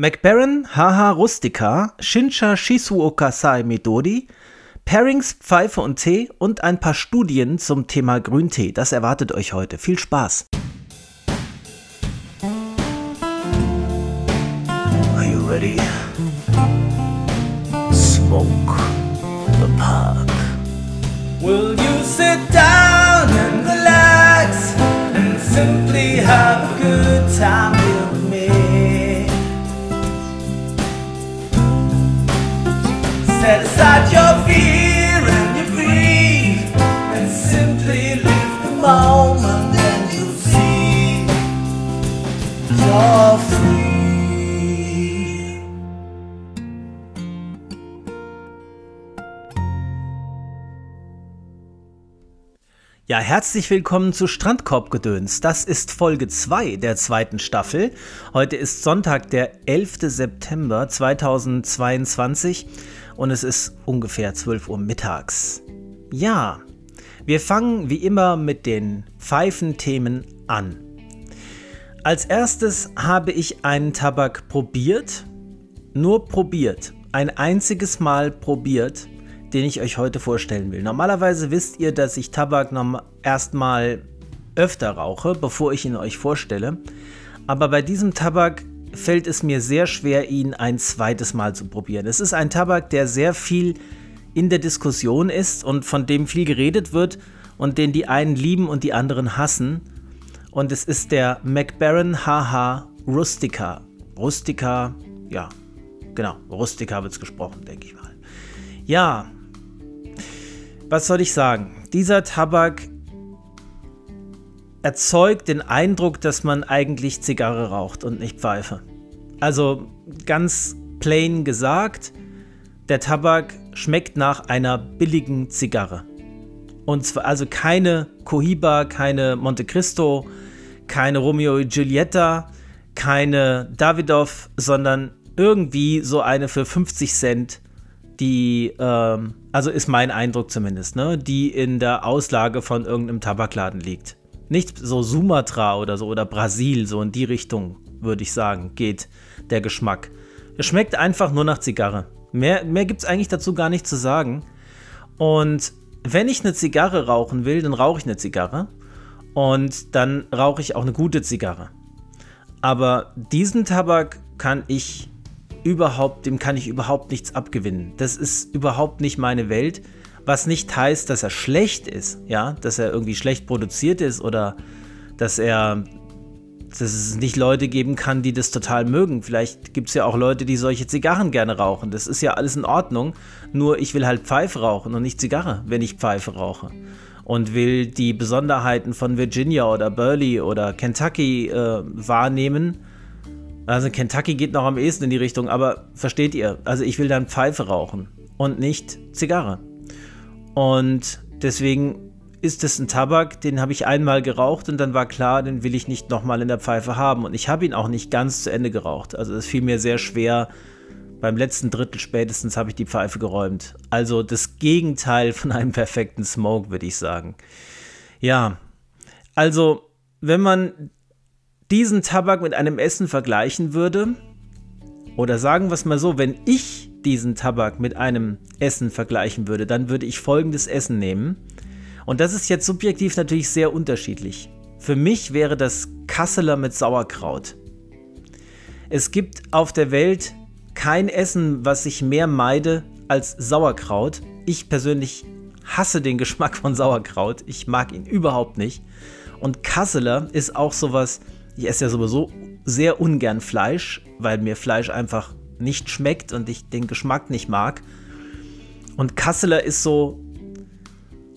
McBaron Haha Rustica, Shinsha Shizuoka Sai Midori, Pairings, Pfeife und Tee und ein paar Studien zum Thema Grüntee. Das erwartet euch heute. Viel Spaß! Are you ready? Smoke the park. Will you sit down and relax and simply have a good time Set aside your fear and your greed and simply live the moment and you'll see you're free. Ja, herzlich willkommen zu Strandkorbgedöns. Das ist Folge 2 der zweiten Staffel. Heute ist Sonntag, der 11. September 2022 und es ist ungefähr 12 Uhr mittags. Ja, wir fangen wie immer mit den Pfeifenthemen an. Als erstes habe ich einen Tabak probiert, nur probiert, ein einziges Mal probiert den ich euch heute vorstellen will. Normalerweise wisst ihr, dass ich Tabak erstmal öfter rauche, bevor ich ihn euch vorstelle. Aber bei diesem Tabak fällt es mir sehr schwer, ihn ein zweites Mal zu probieren. Es ist ein Tabak, der sehr viel in der Diskussion ist und von dem viel geredet wird und den die einen lieben und die anderen hassen. Und es ist der McBaron HH Rustica. Rustica, ja, genau, Rustica wird es gesprochen, denke ich mal. Ja, was soll ich sagen? Dieser Tabak erzeugt den Eindruck, dass man eigentlich Zigarre raucht und nicht Pfeife. Also ganz plain gesagt, der Tabak schmeckt nach einer billigen Zigarre. Und zwar also keine Cohiba, keine Monte Cristo, keine Romeo und Giulietta, keine Davidoff, sondern irgendwie so eine für 50 Cent die, ähm, also ist mein Eindruck zumindest, ne, die in der Auslage von irgendeinem Tabakladen liegt. Nicht so Sumatra oder so oder Brasil, so in die Richtung, würde ich sagen, geht der Geschmack. Es schmeckt einfach nur nach Zigarre. Mehr, mehr gibt es eigentlich dazu gar nicht zu sagen. Und wenn ich eine Zigarre rauchen will, dann rauche ich eine Zigarre. Und dann rauche ich auch eine gute Zigarre. Aber diesen Tabak kann ich überhaupt, dem kann ich überhaupt nichts abgewinnen. Das ist überhaupt nicht meine Welt. Was nicht heißt, dass er schlecht ist, ja, dass er irgendwie schlecht produziert ist oder dass er, dass es nicht Leute geben kann, die das total mögen. Vielleicht gibt es ja auch Leute, die solche Zigarren gerne rauchen. Das ist ja alles in Ordnung. Nur ich will halt Pfeife rauchen und nicht Zigarre, wenn ich Pfeife rauche. Und will die Besonderheiten von Virginia oder Burley oder Kentucky äh, wahrnehmen also Kentucky geht noch am ehesten in die Richtung, aber versteht ihr? Also ich will dann Pfeife rauchen und nicht Zigarre. Und deswegen ist es ein Tabak, den habe ich einmal geraucht und dann war klar, den will ich nicht nochmal in der Pfeife haben. Und ich habe ihn auch nicht ganz zu Ende geraucht. Also es fiel mir sehr schwer. Beim letzten Drittel spätestens habe ich die Pfeife geräumt. Also das Gegenteil von einem perfekten Smoke, würde ich sagen. Ja, also wenn man diesen Tabak mit einem Essen vergleichen würde, oder sagen wir es mal so, wenn ich diesen Tabak mit einem Essen vergleichen würde, dann würde ich folgendes Essen nehmen. Und das ist jetzt subjektiv natürlich sehr unterschiedlich. Für mich wäre das Kasseler mit Sauerkraut. Es gibt auf der Welt kein Essen, was ich mehr meide als Sauerkraut. Ich persönlich hasse den Geschmack von Sauerkraut. Ich mag ihn überhaupt nicht. Und Kasseler ist auch sowas, ich esse ja sowieso sehr ungern Fleisch, weil mir Fleisch einfach nicht schmeckt und ich den Geschmack nicht mag. Und Kasseler ist so.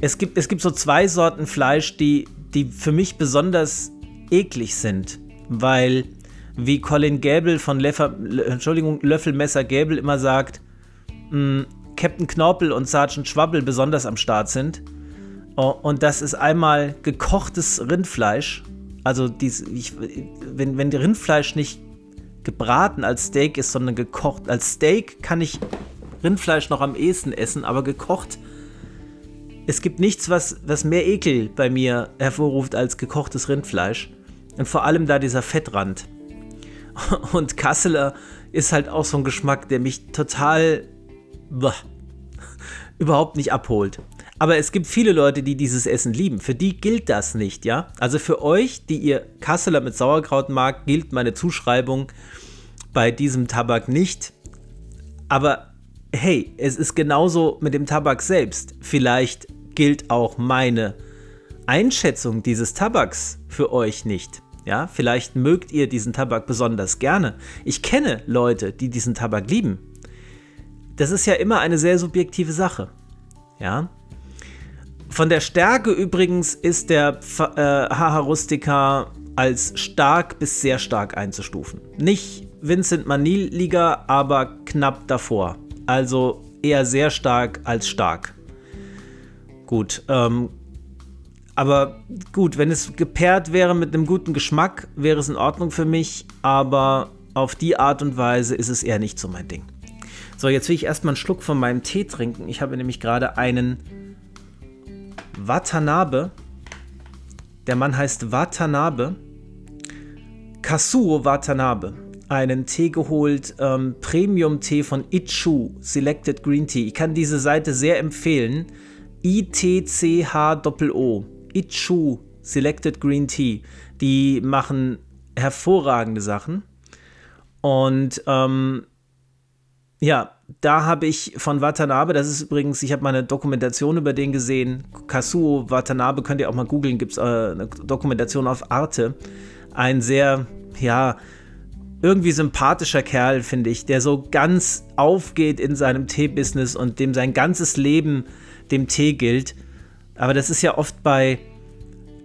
Es gibt, es gibt so zwei Sorten Fleisch, die, die für mich besonders eklig sind, weil, wie Colin Gable von Leffer, Entschuldigung, Löffelmesser Gable immer sagt, mh, mm, Captain Knorpel und Sergeant Schwabbel besonders am Start sind. Und das ist einmal gekochtes Rindfleisch also dies, ich, wenn, wenn Rindfleisch nicht gebraten als Steak ist, sondern gekocht. Als Steak kann ich Rindfleisch noch am ehesten essen, aber gekocht. Es gibt nichts, was, was mehr Ekel bei mir hervorruft als gekochtes Rindfleisch. Und vor allem da dieser Fettrand. Und Kasseler ist halt auch so ein Geschmack, der mich total boah, überhaupt nicht abholt. Aber es gibt viele Leute, die dieses Essen lieben. Für die gilt das nicht, ja? Also für euch, die ihr Kasseler mit Sauerkraut mag, gilt meine Zuschreibung bei diesem Tabak nicht. Aber hey, es ist genauso mit dem Tabak selbst. Vielleicht gilt auch meine Einschätzung dieses Tabaks für euch nicht. Ja, vielleicht mögt ihr diesen Tabak besonders gerne. Ich kenne Leute, die diesen Tabak lieben. Das ist ja immer eine sehr subjektive Sache. Ja. Von der Stärke übrigens ist der äh, Haha Rustica als stark bis sehr stark einzustufen. Nicht Vincent Manil Liga, aber knapp davor. Also eher sehr stark als stark. Gut, ähm, aber gut, wenn es gepaart wäre mit einem guten Geschmack, wäre es in Ordnung für mich, aber auf die Art und Weise ist es eher nicht so mein Ding. So, jetzt will ich erstmal einen Schluck von meinem Tee trinken. Ich habe nämlich gerade einen Watanabe. Der Mann heißt Watanabe. Kasuo Watanabe. Einen Tee geholt, ähm, Premium-Tee von Ichu Selected Green Tea. Ich kann diese Seite sehr empfehlen. I-T-C-H-O-O. Ichu Selected Green Tea. Die machen hervorragende Sachen. Und ähm, ja, da habe ich von Watanabe, das ist übrigens, ich habe mal eine Dokumentation über den gesehen. Kasuo Watanabe könnt ihr auch mal googeln, gibt es äh, eine Dokumentation auf Arte. Ein sehr, ja, irgendwie sympathischer Kerl, finde ich, der so ganz aufgeht in seinem Tee-Business und dem sein ganzes Leben dem Tee gilt. Aber das ist ja oft bei,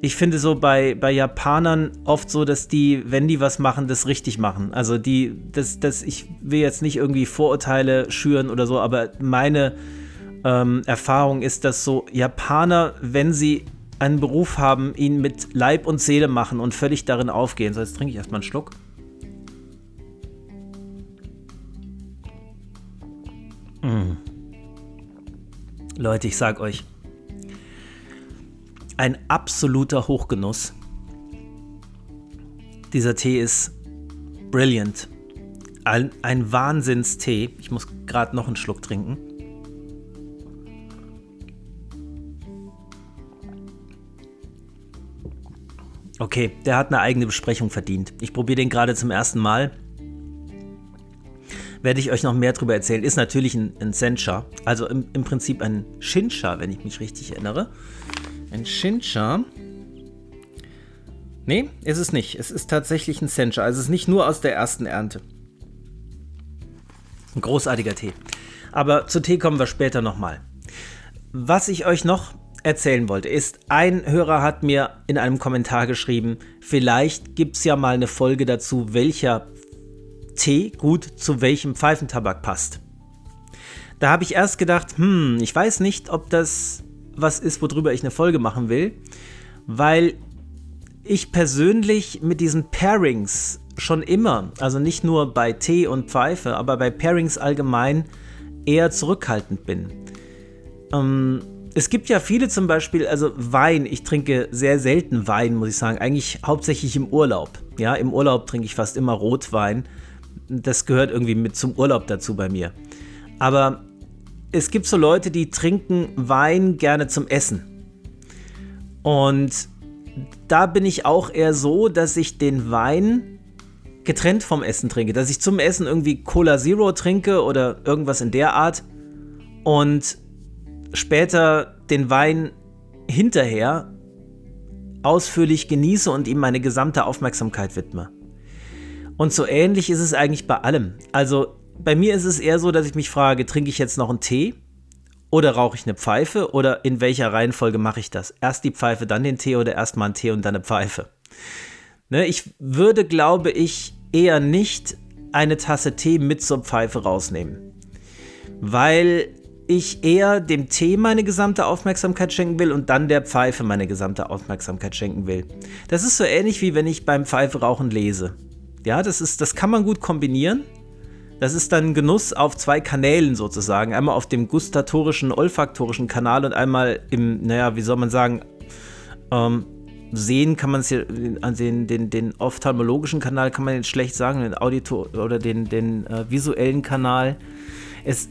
ich finde so bei, bei Japanern oft so, dass die, wenn die was machen, das richtig machen. Also die, das, das, ich will jetzt nicht irgendwie Vorurteile schüren oder so, aber meine ähm, Erfahrung ist, dass so Japaner, wenn sie einen Beruf haben, ihn mit Leib und Seele machen und völlig darin aufgehen. So, jetzt trinke ich erstmal einen Schluck. Mmh. Leute, ich sag euch, ein absoluter Hochgenuss. Dieser Tee ist brilliant. Ein, ein Wahnsinnstee. Ich muss gerade noch einen Schluck trinken. Okay, der hat eine eigene Besprechung verdient. Ich probiere den gerade zum ersten Mal. Werde ich euch noch mehr darüber erzählen. Ist natürlich ein, ein Sencha, also im, im Prinzip ein Shinsha, wenn ich mich richtig erinnere. Ein Shincha. Nee, ist es nicht. Es ist tatsächlich ein Sencha. Also es ist nicht nur aus der ersten Ernte. Ein großartiger Tee. Aber zu Tee kommen wir später nochmal. Was ich euch noch erzählen wollte, ist, ein Hörer hat mir in einem Kommentar geschrieben, vielleicht gibt es ja mal eine Folge dazu, welcher Tee gut zu welchem Pfeifentabak passt. Da habe ich erst gedacht, hm, ich weiß nicht, ob das was ist, worüber ich eine Folge machen will, weil ich persönlich mit diesen Pairings schon immer, also nicht nur bei Tee und Pfeife, aber bei Pairings allgemein eher zurückhaltend bin. Ähm, es gibt ja viele zum Beispiel, also Wein, ich trinke sehr selten Wein, muss ich sagen, eigentlich hauptsächlich im Urlaub. Ja, im Urlaub trinke ich fast immer Rotwein. Das gehört irgendwie mit zum Urlaub dazu bei mir. Aber es gibt so Leute, die trinken Wein gerne zum Essen. Und da bin ich auch eher so, dass ich den Wein getrennt vom Essen trinke. Dass ich zum Essen irgendwie Cola Zero trinke oder irgendwas in der Art und später den Wein hinterher ausführlich genieße und ihm meine gesamte Aufmerksamkeit widme. Und so ähnlich ist es eigentlich bei allem. Also bei mir ist es eher so, dass ich mich frage, trinke ich jetzt noch einen Tee oder rauche ich eine Pfeife oder in welcher Reihenfolge mache ich das? Erst die Pfeife, dann den Tee oder erst mal einen Tee und dann eine Pfeife? Ne, ich würde, glaube ich, eher nicht eine Tasse Tee mit zur Pfeife rausnehmen, weil ich eher dem Tee meine gesamte Aufmerksamkeit schenken will und dann der Pfeife meine gesamte Aufmerksamkeit schenken will. Das ist so ähnlich wie wenn ich beim Pfeife rauchen lese. Ja, das ist, das kann man gut kombinieren. Das ist dann Genuss auf zwei Kanälen sozusagen. Einmal auf dem gustatorischen, olfaktorischen Kanal und einmal im, naja, wie soll man sagen, ähm, sehen kann man es ja, an den, den, den ophthalmologischen Kanal kann man jetzt schlecht sagen, den Auditor oder den, den äh, visuellen Kanal. Es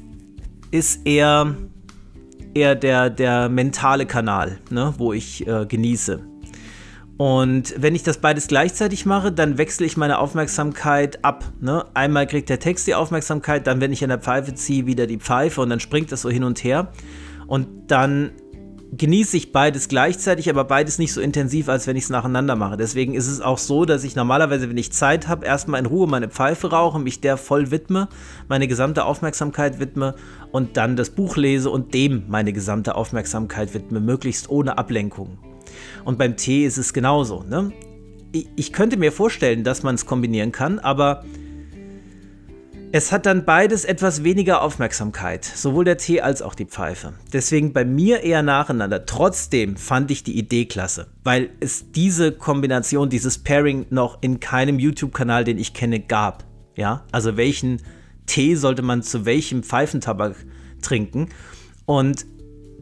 ist eher, eher der, der mentale Kanal, ne, wo ich äh, genieße. Und wenn ich das beides gleichzeitig mache, dann wechsle ich meine Aufmerksamkeit ab. Ne? Einmal kriegt der Text die Aufmerksamkeit, dann wenn ich an der Pfeife ziehe, wieder die Pfeife und dann springt das so hin und her. Und dann genieße ich beides gleichzeitig, aber beides nicht so intensiv, als wenn ich es nacheinander mache. Deswegen ist es auch so, dass ich normalerweise, wenn ich Zeit habe, erstmal in Ruhe meine Pfeife rauche, mich der voll widme, meine gesamte Aufmerksamkeit widme und dann das Buch lese und dem meine gesamte Aufmerksamkeit widme, möglichst ohne Ablenkung. Und beim Tee ist es genauso. Ne? Ich könnte mir vorstellen, dass man es kombinieren kann, aber es hat dann beides etwas weniger Aufmerksamkeit, sowohl der Tee als auch die Pfeife. Deswegen bei mir eher nacheinander. Trotzdem fand ich die Idee klasse, weil es diese Kombination, dieses Pairing noch in keinem YouTube-Kanal, den ich kenne, gab. Ja, also welchen Tee sollte man zu welchem Pfeifentabak trinken? Und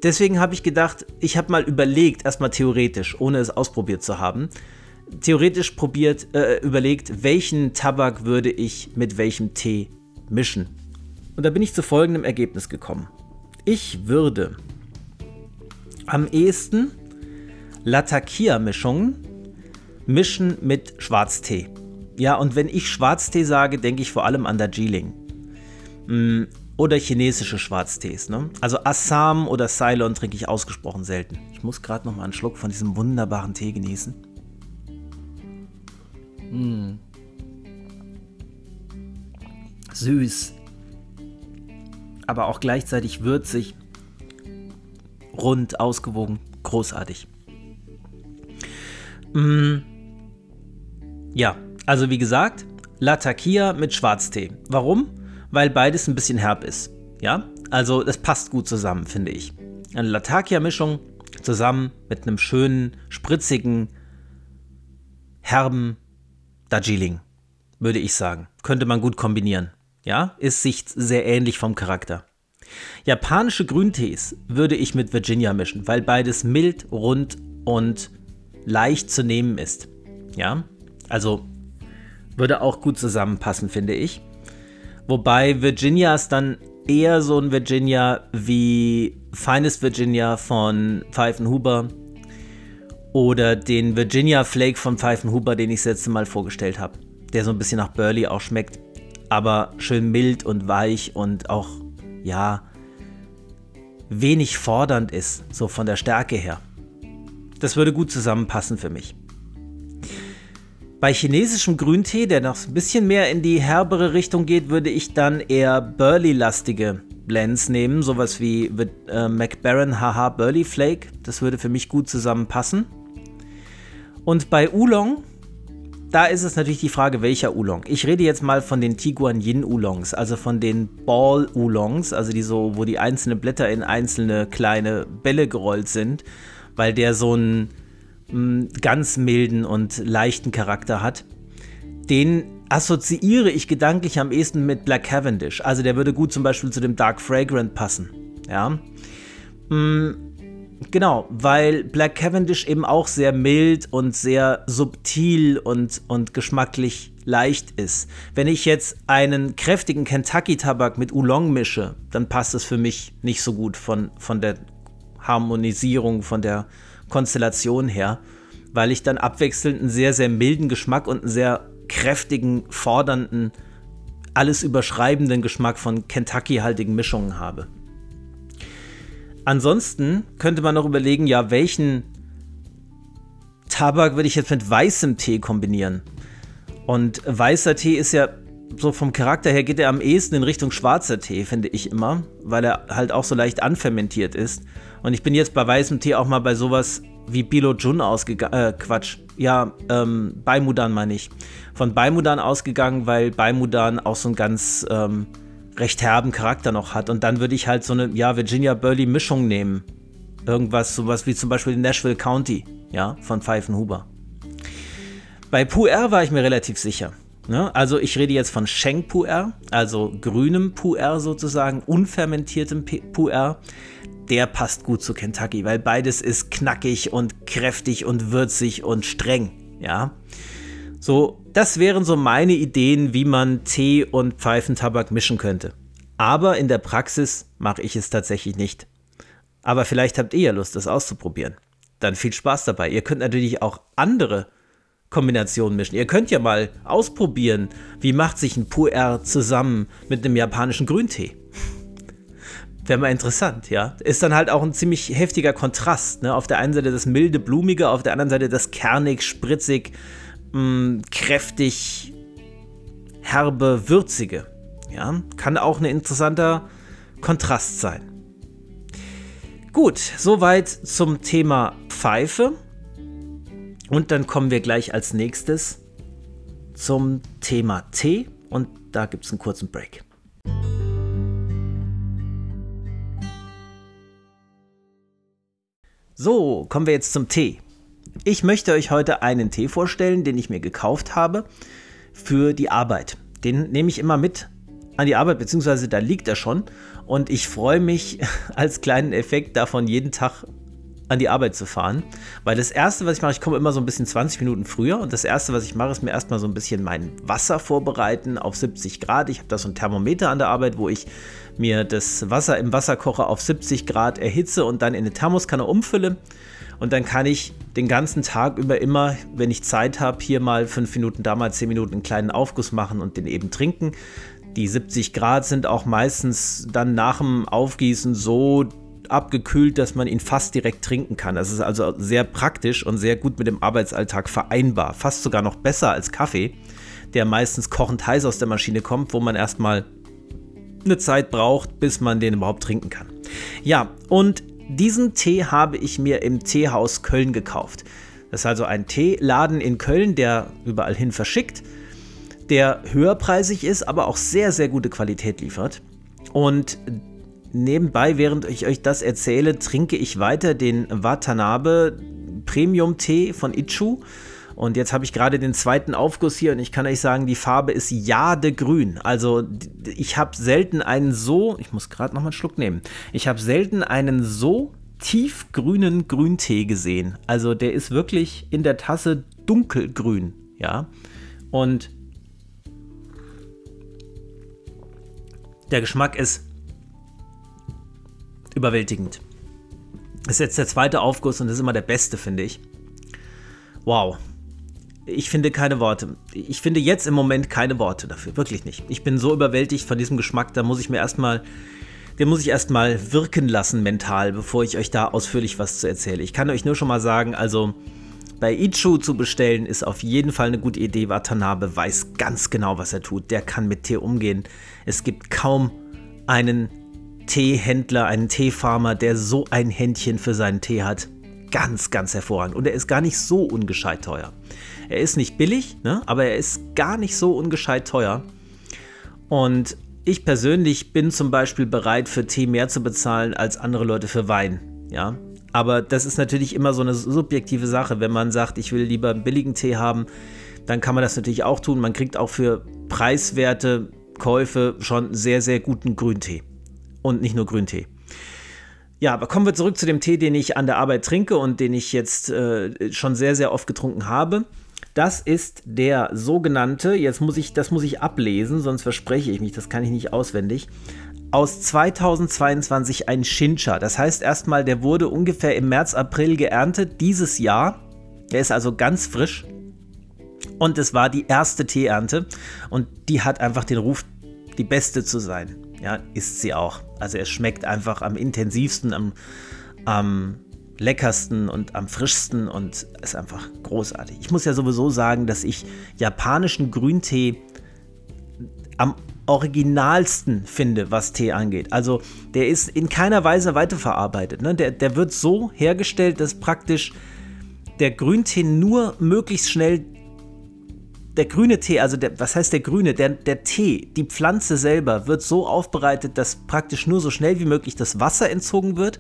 deswegen habe ich gedacht, ich habe mal überlegt, erstmal theoretisch, ohne es ausprobiert zu haben, theoretisch probiert, äh, überlegt, welchen Tabak würde ich mit welchem Tee mischen. Und da bin ich zu folgendem Ergebnis gekommen. Ich würde am ehesten Latakia-Mischungen mischen mit Schwarztee. Ja, und wenn ich Schwarztee sage, denke ich vor allem an Darjeeling. Oder chinesische Schwarztees. Ne? Also Assam oder Ceylon trinke ich ausgesprochen selten. Ich muss gerade noch mal einen Schluck von diesem wunderbaren Tee genießen. Mm süß, aber auch gleichzeitig würzig, rund, ausgewogen, großartig. Mm. Ja, also wie gesagt, Latakia mit Schwarztee. Warum? Weil beides ein bisschen herb ist. Ja, also das passt gut zusammen, finde ich. Eine Latakia-Mischung zusammen mit einem schönen, spritzigen, herben Darjeeling, würde ich sagen. Könnte man gut kombinieren. Ja, ist sich sehr ähnlich vom Charakter. Japanische Grüntees würde ich mit Virginia mischen, weil beides mild, rund und leicht zu nehmen ist. Ja, also würde auch gut zusammenpassen, finde ich. Wobei Virginias dann eher so ein Virginia wie Feines Virginia von Pfeifenhuber oder den Virginia Flake von Pfeifenhuber, den ich das letzte Mal vorgestellt habe, der so ein bisschen nach Burley auch schmeckt aber schön mild und weich und auch, ja, wenig fordernd ist, so von der Stärke her. Das würde gut zusammenpassen für mich. Bei chinesischem Grüntee, der noch ein bisschen mehr in die herbere Richtung geht, würde ich dann eher Burley-lastige Blends nehmen, sowas wie äh, McBaron Haha Burley Flake. Das würde für mich gut zusammenpassen. Und bei Oolong da ist es natürlich die Frage, welcher Oolong. Ich rede jetzt mal von den Tiguan Yin Oolongs, also von den Ball Oolongs, also die so, wo die einzelnen Blätter in einzelne kleine Bälle gerollt sind, weil der so mm, ganz milden und leichten Charakter hat. Den assoziiere ich gedanklich am ehesten mit Black Cavendish. Also der würde gut zum Beispiel zu dem Dark Fragrant passen. Ja. Mm, Genau, weil Black Cavendish eben auch sehr mild und sehr subtil und, und geschmacklich leicht ist. Wenn ich jetzt einen kräftigen Kentucky-Tabak mit Oolong mische, dann passt es für mich nicht so gut von, von der Harmonisierung, von der Konstellation her, weil ich dann abwechselnd einen sehr, sehr milden Geschmack und einen sehr kräftigen, fordernden, alles überschreibenden Geschmack von Kentucky-haltigen Mischungen habe. Ansonsten könnte man noch überlegen, ja, welchen Tabak würde ich jetzt mit weißem Tee kombinieren? Und weißer Tee ist ja so vom Charakter her geht er am ehesten in Richtung schwarzer Tee, finde ich immer, weil er halt auch so leicht anfermentiert ist. Und ich bin jetzt bei weißem Tee auch mal bei sowas wie Bilo Jun ausgegangen, äh, Quatsch, ja, ähm, Baimudan meine ich. Von Baimudan ausgegangen, weil Baimudan auch so ein ganz ähm, recht herben Charakter noch hat. Und dann würde ich halt so eine, ja, Virginia Burley Mischung nehmen. Irgendwas, sowas wie zum Beispiel Nashville County, ja, von Pfeifenhuber. Bei Puer war ich mir relativ sicher. Ne? Also ich rede jetzt von Schenk Puer, also grünem Puer sozusagen, unfermentiertem Puer. der passt gut zu Kentucky, weil beides ist knackig und kräftig und würzig und streng, ja. So, das wären so meine Ideen, wie man Tee und Pfeifentabak mischen könnte. Aber in der Praxis mache ich es tatsächlich nicht. Aber vielleicht habt ihr ja Lust, das auszuprobieren. Dann viel Spaß dabei. Ihr könnt natürlich auch andere Kombinationen mischen. Ihr könnt ja mal ausprobieren, wie macht sich ein Pu'er zusammen mit einem japanischen Grüntee. Wäre mal interessant, ja. Ist dann halt auch ein ziemlich heftiger Kontrast. Ne? Auf der einen Seite das milde, blumige, auf der anderen Seite das kernig, spritzig, mh, mm, kräftig, herbe, würzige. Ja, kann auch ein interessanter Kontrast sein. Gut, soweit zum Thema Pfeife. Und dann kommen wir gleich als nächstes zum Thema Tee und da gibt es einen kurzen Break. So, kommen wir jetzt zum Tee. Ich möchte euch heute einen Tee vorstellen, den ich mir gekauft habe für die Arbeit. Den nehme ich immer mit an die Arbeit, beziehungsweise da liegt er schon. Und ich freue mich als kleinen Effekt davon, jeden Tag an die Arbeit zu fahren. Weil das Erste, was ich mache, ich komme immer so ein bisschen 20 Minuten früher und das Erste, was ich mache, ist mir erstmal so ein bisschen mein Wasser vorbereiten auf 70 Grad. Ich habe da so ein Thermometer an der Arbeit, wo ich mir das Wasser im Wasserkocher auf 70 Grad erhitze und dann in eine Thermoskanne umfülle. Und dann kann ich den ganzen Tag über immer, wenn ich Zeit habe, hier mal 5 Minuten, da mal 10 Minuten einen kleinen Aufguss machen und den eben trinken. Die 70 Grad sind auch meistens dann nach dem Aufgießen so abgekühlt, dass man ihn fast direkt trinken kann. Das ist also sehr praktisch und sehr gut mit dem Arbeitsalltag vereinbar. Fast sogar noch besser als Kaffee, der meistens kochend heiß aus der Maschine kommt, wo man erstmal eine Zeit braucht, bis man den überhaupt trinken kann. Ja, und diesen Tee habe ich mir im Teehaus Köln gekauft. Das ist also ein Teeladen in Köln, der überall hin verschickt, der höherpreisig ist, aber auch sehr, sehr gute Qualität liefert. Und nebenbei, während ich euch das erzähle, trinke ich weiter den Watanabe Premium Tee von Ichu. Und jetzt habe ich gerade den zweiten Aufguss hier und ich kann euch sagen, die Farbe ist jadegrün. Also ich habe selten einen so, ich muss gerade noch mal einen Schluck nehmen. Ich habe selten einen so tiefgrünen Grüntee gesehen. Also der ist wirklich in der Tasse dunkelgrün, ja. Und der Geschmack ist überwältigend. Das ist jetzt der zweite Aufguss und das ist immer der beste, finde ich. Wow. Ich finde keine Worte. Ich finde jetzt im Moment keine Worte dafür. Wirklich nicht. Ich bin so überwältigt von diesem Geschmack, da muss ich mir erstmal, den muss ich erstmal wirken lassen mental, bevor ich euch da ausführlich was zu erzähle. Ich kann euch nur schon mal sagen, also bei Ichu zu bestellen ist auf jeden Fall eine gute Idee. Watanabe weiß ganz genau, was er tut. Der kann mit Tee umgehen. Es gibt kaum einen Teehändler, einen Teefarmer, der so ein Händchen für seinen Tee hat. Ganz, ganz hervorragend. Und er ist gar nicht so ungescheit teuer. Er ist nicht billig, ne? aber er ist gar nicht so ungescheit teuer. Und ich persönlich bin zum Beispiel bereit, für Tee mehr zu bezahlen als andere Leute für Wein. Ja, aber das ist natürlich immer so eine subjektive Sache. Wenn man sagt, ich will lieber einen billigen Tee haben, dann kann man das natürlich auch tun. Man kriegt auch für preiswerte Käufe schon sehr, sehr guten Grüntee und nicht nur Grüntee. Ja, aber kommen wir zurück zu dem Tee, den ich an der Arbeit trinke und den ich jetzt äh, schon sehr, sehr oft getrunken habe. Das ist der sogenannte, jetzt muss ich, das muss ich ablesen, sonst verspreche ich mich, das kann ich nicht auswendig. Aus 2022 ein Shincha. Das heißt erstmal, der wurde ungefähr im März, April geerntet dieses Jahr. Der ist also ganz frisch. Und es war die erste Teeernte. Und die hat einfach den Ruf, die beste zu sein ja, ist sie auch. Also es schmeckt einfach am intensivsten, am, am leckersten und am frischsten und ist einfach großartig. Ich muss ja sowieso sagen, dass ich japanischen Grüntee am originalsten finde, was Tee angeht. Also der ist in keiner Weise weiterverarbeitet. Ne? Der, der wird so hergestellt, dass praktisch der Grüntee nur möglichst schnell der grüne Tee, also der, was heißt der grüne? Der, der Tee, die Pflanze selber wird so aufbereitet, dass praktisch nur so schnell wie möglich das Wasser entzogen wird,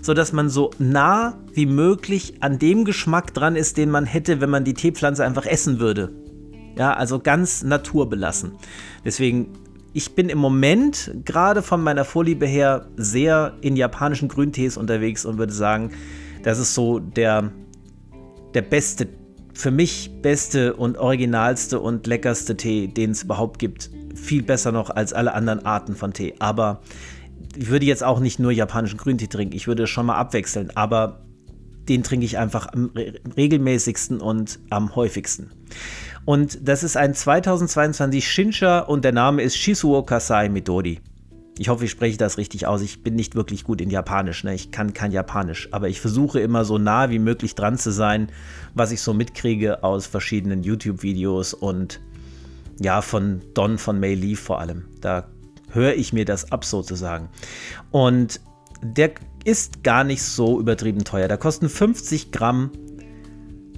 sodass man so nah wie möglich an dem Geschmack dran ist, den man hätte, wenn man die Teepflanze einfach essen würde. Ja, also ganz naturbelassen. Deswegen ich bin im Moment gerade von meiner Vorliebe her sehr in japanischen Grüntees unterwegs und würde sagen, das ist so der, der beste, für mich beste und originalste und leckerste Tee, den es überhaupt gibt. Viel besser noch als alle anderen Arten von Tee. Aber ich würde jetzt auch nicht nur japanischen Grüntee trinken, ich würde schon mal abwechseln, aber den trinke ich einfach am regelmäßigsten und am häufigsten. Und das ist ein 2022 Shinsha und der Name ist Shisuo Kasai Midori. Ich hoffe, ich spreche das richtig aus. Ich bin nicht wirklich gut in Japanisch. Ne? Ich kann kein Japanisch. Aber ich versuche immer so nah wie möglich dran zu sein, was ich so mitkriege aus verschiedenen YouTube-Videos und ja, von Don von Mei Lee vor allem. Da höre ich mir das ab sozusagen. Und der ist gar nicht so übertrieben teuer. Da kosten 50 Gramm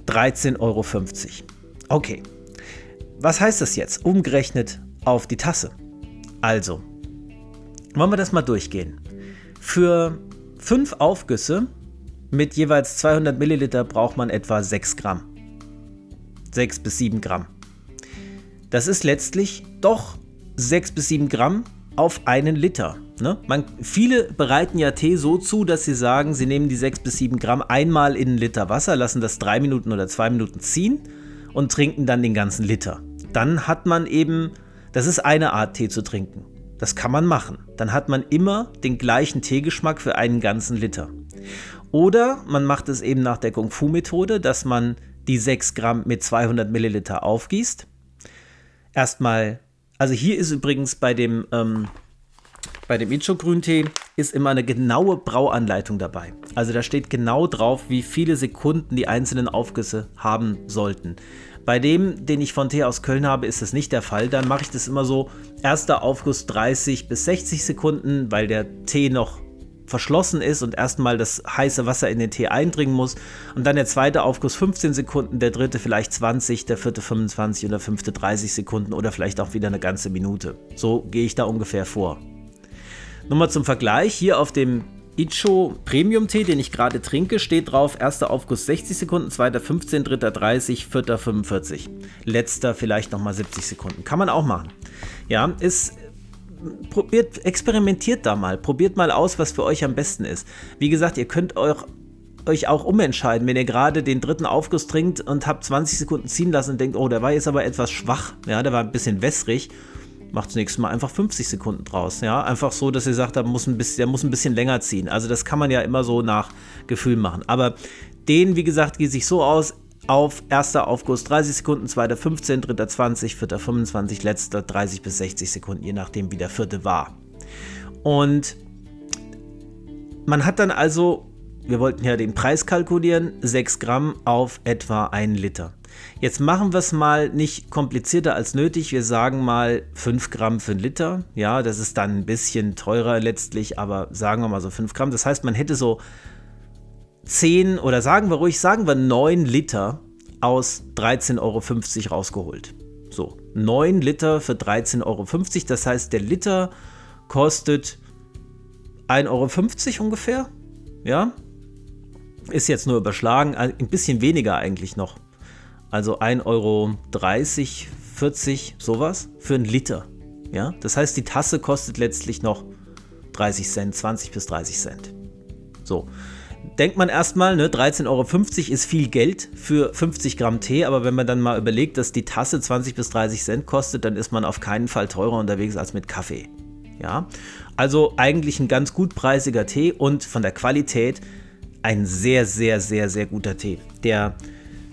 13,50 Euro. Okay, was heißt das jetzt? Umgerechnet auf die Tasse. Also, wollen wir das mal durchgehen. Für fünf Aufgüsse mit jeweils 200 Milliliter braucht man etwa 6 Gramm. 6 bis 7 Gramm. Das ist letztlich doch 6 bis 7 Gramm auf einen Liter. Ne? Man, viele bereiten ja Tee so zu, dass sie sagen, sie nehmen die 6 bis 7 Gramm einmal in einen Liter Wasser, lassen das 3 Minuten oder 2 Minuten ziehen und trinken dann den ganzen Liter dann hat man eben, das ist eine Art Tee zu trinken. Das kann man machen. Dann hat man immer den gleichen Teegeschmack für einen ganzen Liter. Oder man macht es eben nach der Kung Fu Methode, dass man die 6 Gramm mit 200 Milliliter aufgießt. Erstmal, also hier ist übrigens bei dem, ähm, bei dem Icho-Grüntee ist immer eine genaue Brauanleitung dabei. Also da steht genau drauf, wie viele Sekunden die einzelnen Aufgüsse haben sollten. Bei dem, den ich von Tee aus Köln habe, ist das nicht der Fall. Dann mache ich das immer so, erster Aufguss 30 bis 60 Sekunden, weil der Tee noch verschlossen ist und erstmal das heiße Wasser in den Tee eindringen muss. Und dann der zweite Aufguss 15 Sekunden, der dritte vielleicht 20, der vierte 25 und der fünfte 30 Sekunden oder vielleicht auch wieder eine ganze Minute. So gehe ich da ungefähr vor. Nochmal zum Vergleich, hier auf dem Icho Premium Tee, den ich gerade trinke, steht drauf, erster Aufguss 60 Sekunden, zweiter 15, dritter 30, vierter 45. Letzter vielleicht nochmal 70 Sekunden. Kann man auch machen. Ja, ist probiert, experimentiert da mal, probiert mal aus, was für euch am besten ist. Wie gesagt, ihr könnt euch, euch auch umentscheiden, wenn ihr gerade den dritten Aufguss trinkt und habt 20 Sekunden ziehen lassen und denkt, oh, der war jetzt aber etwas schwach, ja, der war ein bisschen wässrig macht das nächste Mal einfach 50 Sekunden draus. Ja, einfach so, dass ihr sagt, da muss ein bisschen, der muss ein bisschen länger ziehen. Also das kann man ja immer so nach Gefühl machen. Aber den, wie gesagt, geht sich so aus. Auf erster Aufguss 30 Sekunden, zweiter 15, dritter 20, vierter 25, letzter 30 bis 60 Sekunden, je nachdem, wie der vierte war. Und man hat dann also, wir wollten ja den Preis kalkulieren, 6 Gramm auf etwa 1 Liter. Jetzt machen wir es mal nicht komplizierter als nötig. Wir sagen mal 5 Gramm für einen Liter. Ja, das ist dann ein bisschen teurer letztlich, aber sagen wir mal so 5 Gramm. Das heißt, man hätte so 10 oder sagen wir ruhig, sagen wir 9 Liter aus 13,50 Euro rausgeholt. So, 9 Liter für 13,50 Euro. Das heißt, der Liter kostet 1,50 Euro ungefähr. Ja, ist jetzt nur überschlagen, ein bisschen weniger eigentlich noch. Also 1,30 Euro, 40, sowas für einen Liter. Ja? Das heißt, die Tasse kostet letztlich noch 30 Cent, 20 bis 30 Cent. So. Denkt man erstmal, ne, 13,50 Euro ist viel Geld für 50 Gramm Tee, aber wenn man dann mal überlegt, dass die Tasse 20 bis 30 Cent kostet, dann ist man auf keinen Fall teurer unterwegs als mit Kaffee. Ja, also eigentlich ein ganz gut preisiger Tee und von der Qualität ein sehr, sehr, sehr, sehr guter Tee. Der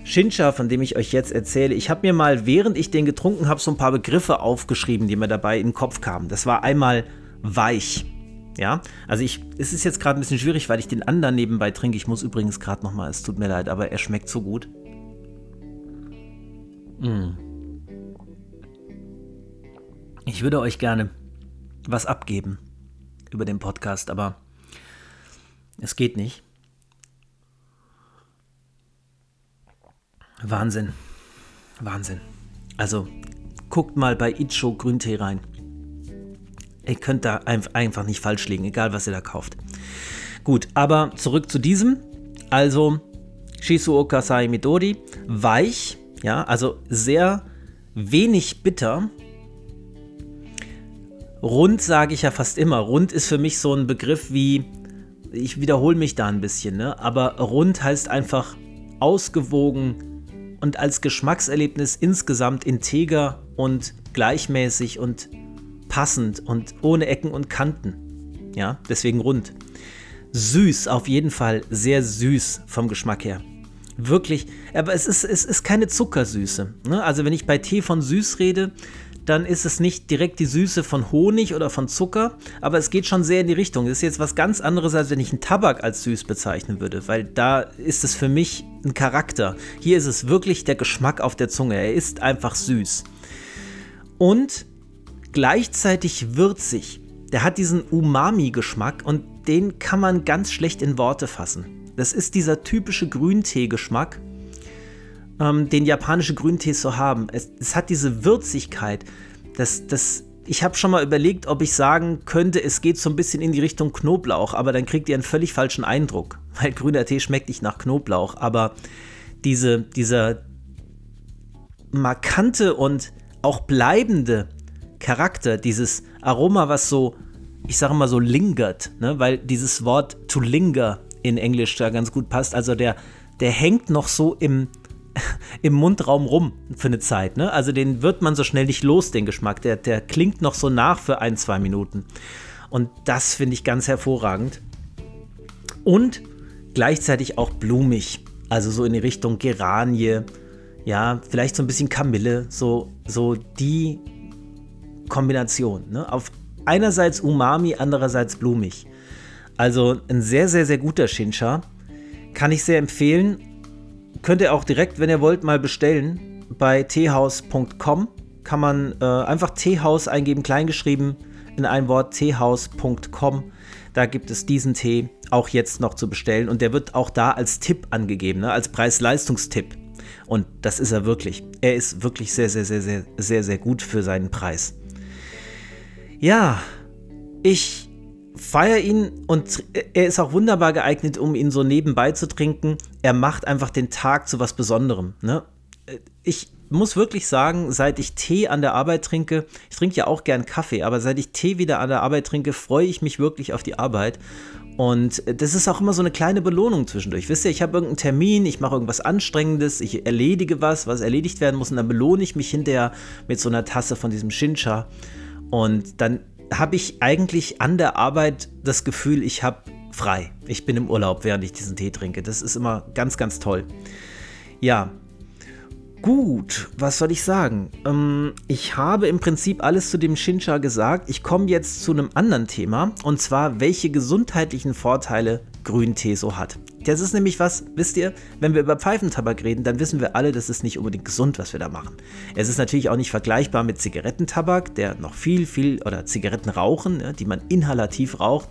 Shincha, von dem ich euch jetzt erzähle, ich habe mir mal, während ich den getrunken habe, so ein paar Begriffe aufgeschrieben, die mir dabei in den Kopf kamen. Das war einmal weich. Ja, also ich, es ist jetzt gerade ein bisschen schwierig, weil ich den anderen nebenbei trinke. Ich muss übrigens gerade noch mal, es tut mir leid, aber er schmeckt so gut. Mm. Ich würde euch gerne was abgeben über den Podcast, aber es geht nicht. Wahnsinn. Wahnsinn. Also guckt mal bei Icho Grüntee rein. Ihr könnt da einfach nicht falsch liegen, egal was ihr da kauft. Gut, aber zurück zu diesem. Also Shizu Okasai Midori, weich, ja, also sehr wenig bitter. Rund sage ich ja fast immer. Rund ist für mich so ein Begriff wie, ich wiederhole mich da ein bisschen, ne? aber rund heißt einfach ausgewogen und als Geschmackserlebnis insgesamt integer und gleichmäßig und passend und ohne Ecken und Kanten. Ja, deswegen rund. Süß, auf jeden Fall sehr süß vom Geschmack her. Wirklich, aber es ist, es ist keine Zuckersüße. Ne? Also wenn ich bei Tee von süß rede, dann ist es nicht direkt die Süße von Honig oder von Zucker, aber es geht schon sehr in die Richtung. Das ist jetzt was ganz anderes, als wenn ich einen Tabak als süß bezeichnen würde, weil da ist es für mich ein Charakter. Hier ist es wirklich der Geschmack auf der Zunge. Er ist einfach süß. Und gleichzeitig würzig. Der hat diesen Umami-Geschmack und den kann man ganz schlecht in Worte fassen. Das ist dieser typische Grüntee-Geschmack, ähm, den japanische Grüntees so haben. Es, es hat diese Würzigkeit. Das, das, ich habe schon mal überlegt, ob ich sagen könnte, es geht so ein bisschen in die Richtung Knoblauch, aber dann kriegt ihr einen völlig falschen Eindruck, weil grüner Tee schmeckt nicht nach Knoblauch. Aber diese, dieser markante und auch bleibende Charakter, dieses Aroma, was so, ich sage mal so lingert, ne? weil dieses Wort to linger in Englisch da ganz gut passt. Also der, der hängt noch so im, im Mundraum rum für eine Zeit. Ne? Also den wird man so schnell nicht los, den Geschmack. Der, der klingt noch so nach für ein, zwei Minuten. Und das finde ich ganz hervorragend. Und gleichzeitig auch blumig. Also so in die Richtung Geranie. Ja, vielleicht so ein bisschen Kamille. So, so die Kombination. Ne? Auf einerseits Umami, andererseits blumig. Also ein sehr, sehr, sehr guter Shincha. Kann ich sehr empfehlen. Könnt ihr auch direkt, wenn ihr wollt, mal bestellen. Bei teehaus.com kann man äh, einfach Teehaus eingeben, kleingeschrieben in ein Wort teehaus.com. Da gibt es diesen Tee auch jetzt noch zu bestellen und der wird auch da als Tipp angegeben, ne? als Preis-Leistungstipp. Und das ist er wirklich. Er ist wirklich sehr, sehr, sehr, sehr, sehr, sehr gut für seinen Preis. Ja, ich feiere ihn und er ist auch wunderbar geeignet, um ihn so nebenbei zu trinken. Er macht einfach den Tag zu was Besonderem. Ne? Ich muss wirklich sagen, seit ich Tee an der Arbeit trinke, ich trinke ja auch gern Kaffee, aber seit ich Tee wieder an der Arbeit trinke, freue ich mich wirklich auf die Arbeit. Und das ist auch immer so eine kleine Belohnung zwischendurch. Wisst ihr, ich habe irgendeinen Termin, ich mache irgendwas Anstrengendes, ich erledige was, was erledigt werden muss, und dann belohne ich mich hinterher mit so einer Tasse von diesem Shincha. Und dann habe ich eigentlich an der Arbeit das Gefühl, ich habe frei. Ich bin im Urlaub, während ich diesen Tee trinke. Das ist immer ganz, ganz toll. Ja. Gut, was soll ich sagen? Ähm, ich habe im Prinzip alles zu dem Shincha gesagt. Ich komme jetzt zu einem anderen Thema und zwar, welche gesundheitlichen Vorteile Grüntee so hat. Das ist nämlich was, wisst ihr, wenn wir über Pfeifentabak reden, dann wissen wir alle, das ist nicht unbedingt gesund, was wir da machen. Es ist natürlich auch nicht vergleichbar mit Zigarettentabak, der noch viel, viel, oder Zigarettenrauchen, ja, die man inhalativ raucht,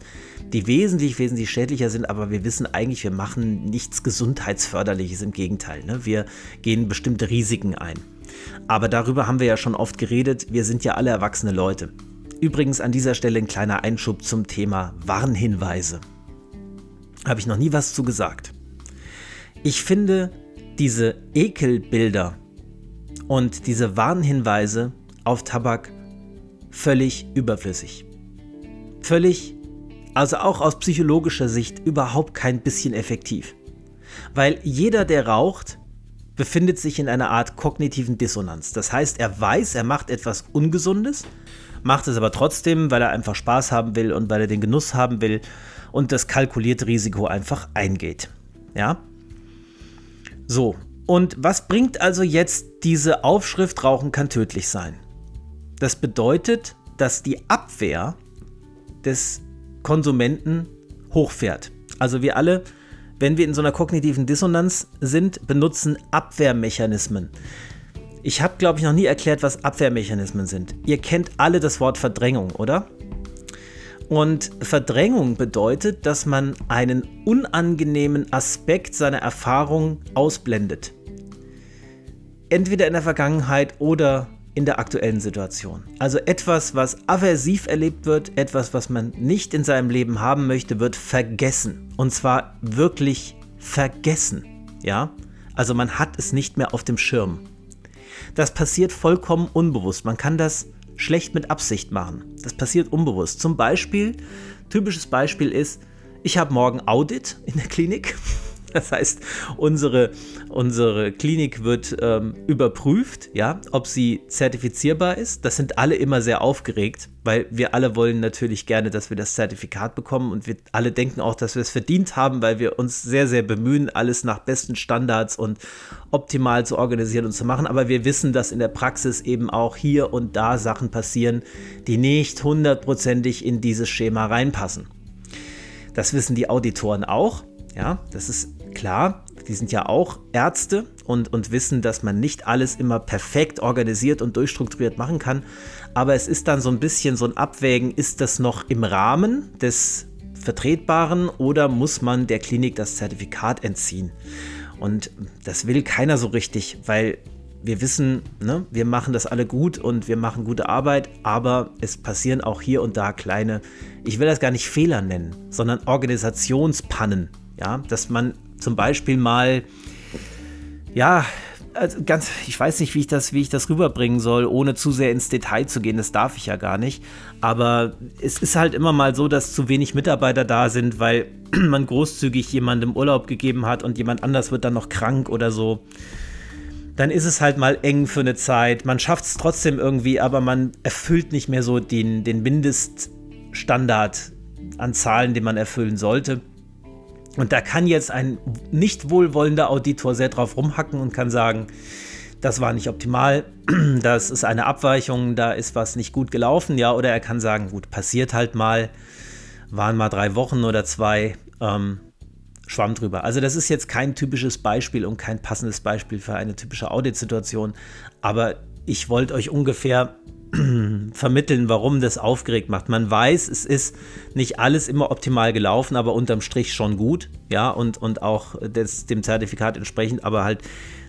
die wesentlich, wesentlich schädlicher sind, aber wir wissen eigentlich, wir machen nichts Gesundheitsförderliches, im Gegenteil. Ne? Wir gehen bestimmte Risiken ein. Aber darüber haben wir ja schon oft geredet, wir sind ja alle erwachsene Leute. Übrigens an dieser Stelle ein kleiner Einschub zum Thema Warnhinweise. Habe ich noch nie was zu gesagt. Ich finde diese Ekelbilder und diese Warnhinweise auf Tabak völlig überflüssig. Völlig, also auch aus psychologischer Sicht, überhaupt kein bisschen effektiv. Weil jeder, der raucht, befindet sich in einer Art kognitiven Dissonanz. Das heißt, er weiß, er macht etwas Ungesundes, macht es aber trotzdem, weil er einfach Spaß haben will und weil er den Genuss haben will und das kalkulierte Risiko einfach eingeht. Ja? So, und was bringt also jetzt diese Aufschrift Rauchen kann tödlich sein? Das bedeutet, dass die Abwehr des Konsumenten hochfährt. Also wir alle, wenn wir in so einer kognitiven Dissonanz sind, benutzen Abwehrmechanismen. Ich habe, glaube ich, noch nie erklärt, was Abwehrmechanismen sind. Ihr kennt alle das Wort Verdrängung, oder? Und Verdrängung bedeutet, dass man einen unangenehmen Aspekt seiner Erfahrung ausblendet. Entweder in der Vergangenheit oder in der aktuellen Situation. Also etwas, was aversiv erlebt wird, etwas, was man nicht in seinem Leben haben möchte, wird vergessen. Und zwar wirklich vergessen. Ja? Also man hat es nicht mehr auf dem Schirm. Das passiert vollkommen unbewusst. Man kann das schlecht mit Absicht machen. Das passiert unbewusst. Zum Beispiel, typisches Beispiel ist, ich habe morgen Audit in der Klinik. Das heißt, unsere, unsere Klinik wird ähm, überprüft, ja, ob sie zertifizierbar ist. Das sind alle immer sehr aufgeregt, weil wir alle wollen natürlich gerne, dass wir das Zertifikat bekommen und wir alle denken auch, dass wir es verdient haben, weil wir uns sehr, sehr bemühen, alles nach besten Standards und optimal zu organisieren und zu machen. Aber wir wissen, dass in der Praxis eben auch hier und da Sachen passieren, die nicht hundertprozentig in dieses Schema reinpassen. Das wissen die Auditoren auch. Ja, das ist klar. Die sind ja auch Ärzte und, und wissen, dass man nicht alles immer perfekt organisiert und durchstrukturiert machen kann. Aber es ist dann so ein bisschen so ein Abwägen, ist das noch im Rahmen des Vertretbaren oder muss man der Klinik das Zertifikat entziehen? Und das will keiner so richtig, weil wir wissen, ne, wir machen das alle gut und wir machen gute Arbeit, aber es passieren auch hier und da kleine, ich will das gar nicht Fehler nennen, sondern Organisationspannen. Ja, dass man zum Beispiel mal, ja, also ganz, ich weiß nicht, wie ich das, wie ich das rüberbringen soll, ohne zu sehr ins Detail zu gehen. Das darf ich ja gar nicht. Aber es ist halt immer mal so, dass zu wenig Mitarbeiter da sind, weil man großzügig jemandem Urlaub gegeben hat und jemand anders wird dann noch krank oder so dann ist es halt mal eng für eine Zeit. Man schafft es trotzdem irgendwie, aber man erfüllt nicht mehr so den, den Mindeststandard an Zahlen, den man erfüllen sollte. Und da kann jetzt ein nicht wohlwollender Auditor sehr drauf rumhacken und kann sagen, das war nicht optimal, das ist eine Abweichung, da ist was nicht gut gelaufen, ja, oder er kann sagen, gut, passiert halt mal, waren mal drei Wochen oder zwei, ähm, Schwamm drüber. Also das ist jetzt kein typisches Beispiel und kein passendes Beispiel für eine typische Auditsituation, aber ich wollte euch ungefähr vermitteln, warum das aufgeregt macht. Man weiß, es ist nicht alles immer optimal gelaufen, aber unterm Strich schon gut, ja, und, und auch des, dem Zertifikat entsprechend, aber halt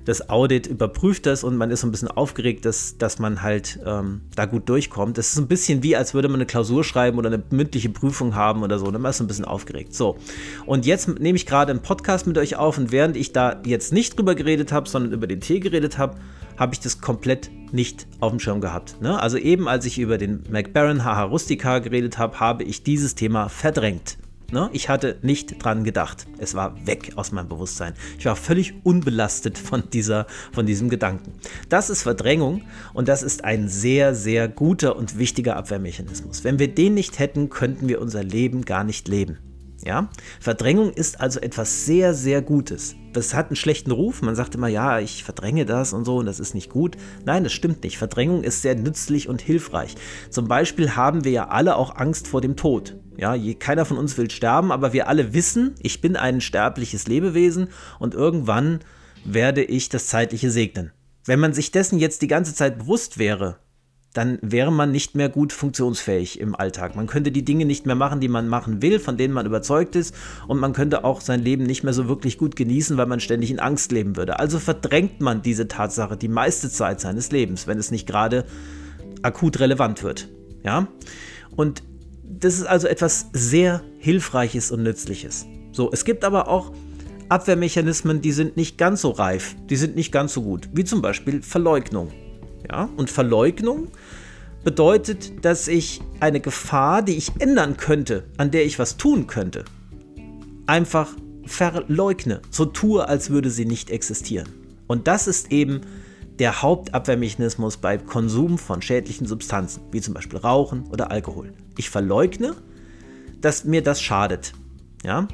das Audit überprüft das und man ist so ein bisschen aufgeregt, dass, dass man halt ähm, da gut durchkommt. Das ist ein bisschen wie, als würde man eine Klausur schreiben oder eine mündliche Prüfung haben oder so. Dann ist man ein bisschen aufgeregt. So, und jetzt nehme ich gerade einen Podcast mit euch auf und während ich da jetzt nicht drüber geredet habe, sondern über den Tee geredet habe, habe ich das komplett nicht auf dem Schirm gehabt. Ne? Also eben als ich über den McBaron Haha Rustica geredet habe, habe ich dieses Thema verdrängt. Ne? Ich hatte nicht dran gedacht. Es war weg aus meinem Bewusstsein. Ich war völlig unbelastet von, dieser, von diesem Gedanken. Das ist Verdrängung und das ist ein sehr, sehr guter und wichtiger Abwehrmechanismus. Wenn wir den nicht hätten, könnten wir unser Leben gar nicht leben. Ja? Verdrängung ist also etwas sehr, sehr Gutes. Das hat einen schlechten Ruf. Man sagt immer, ja, ich verdränge das und so und das ist nicht gut. Nein, das stimmt nicht. Verdrängung ist sehr nützlich und hilfreich. Zum Beispiel haben wir ja alle auch Angst vor dem Tod. Ja, keiner von uns will sterben, aber wir alle wissen, ich bin ein sterbliches Lebewesen und irgendwann werde ich das Zeitliche segnen. Wenn man sich dessen jetzt die ganze Zeit bewusst wäre, dann wäre man nicht mehr gut funktionsfähig im Alltag. Man könnte die Dinge nicht mehr machen, die man machen will, von denen man überzeugt ist, und man könnte auch sein Leben nicht mehr so wirklich gut genießen, weil man ständig in Angst leben würde. Also verdrängt man diese Tatsache die meiste Zeit seines Lebens, wenn es nicht gerade akut relevant wird. Ja? Und das ist also etwas sehr Hilfreiches und Nützliches. So, es gibt aber auch Abwehrmechanismen, die sind nicht ganz so reif, die sind nicht ganz so gut, wie zum Beispiel Verleugnung. Ja? Und Verleugnung bedeutet, dass ich eine Gefahr, die ich ändern könnte, an der ich was tun könnte, einfach verleugne, so tue, als würde sie nicht existieren. Und das ist eben der Hauptabwehrmechanismus bei Konsum von schädlichen Substanzen, wie zum Beispiel Rauchen oder Alkohol. Ich verleugne, dass mir das schadet. Ja?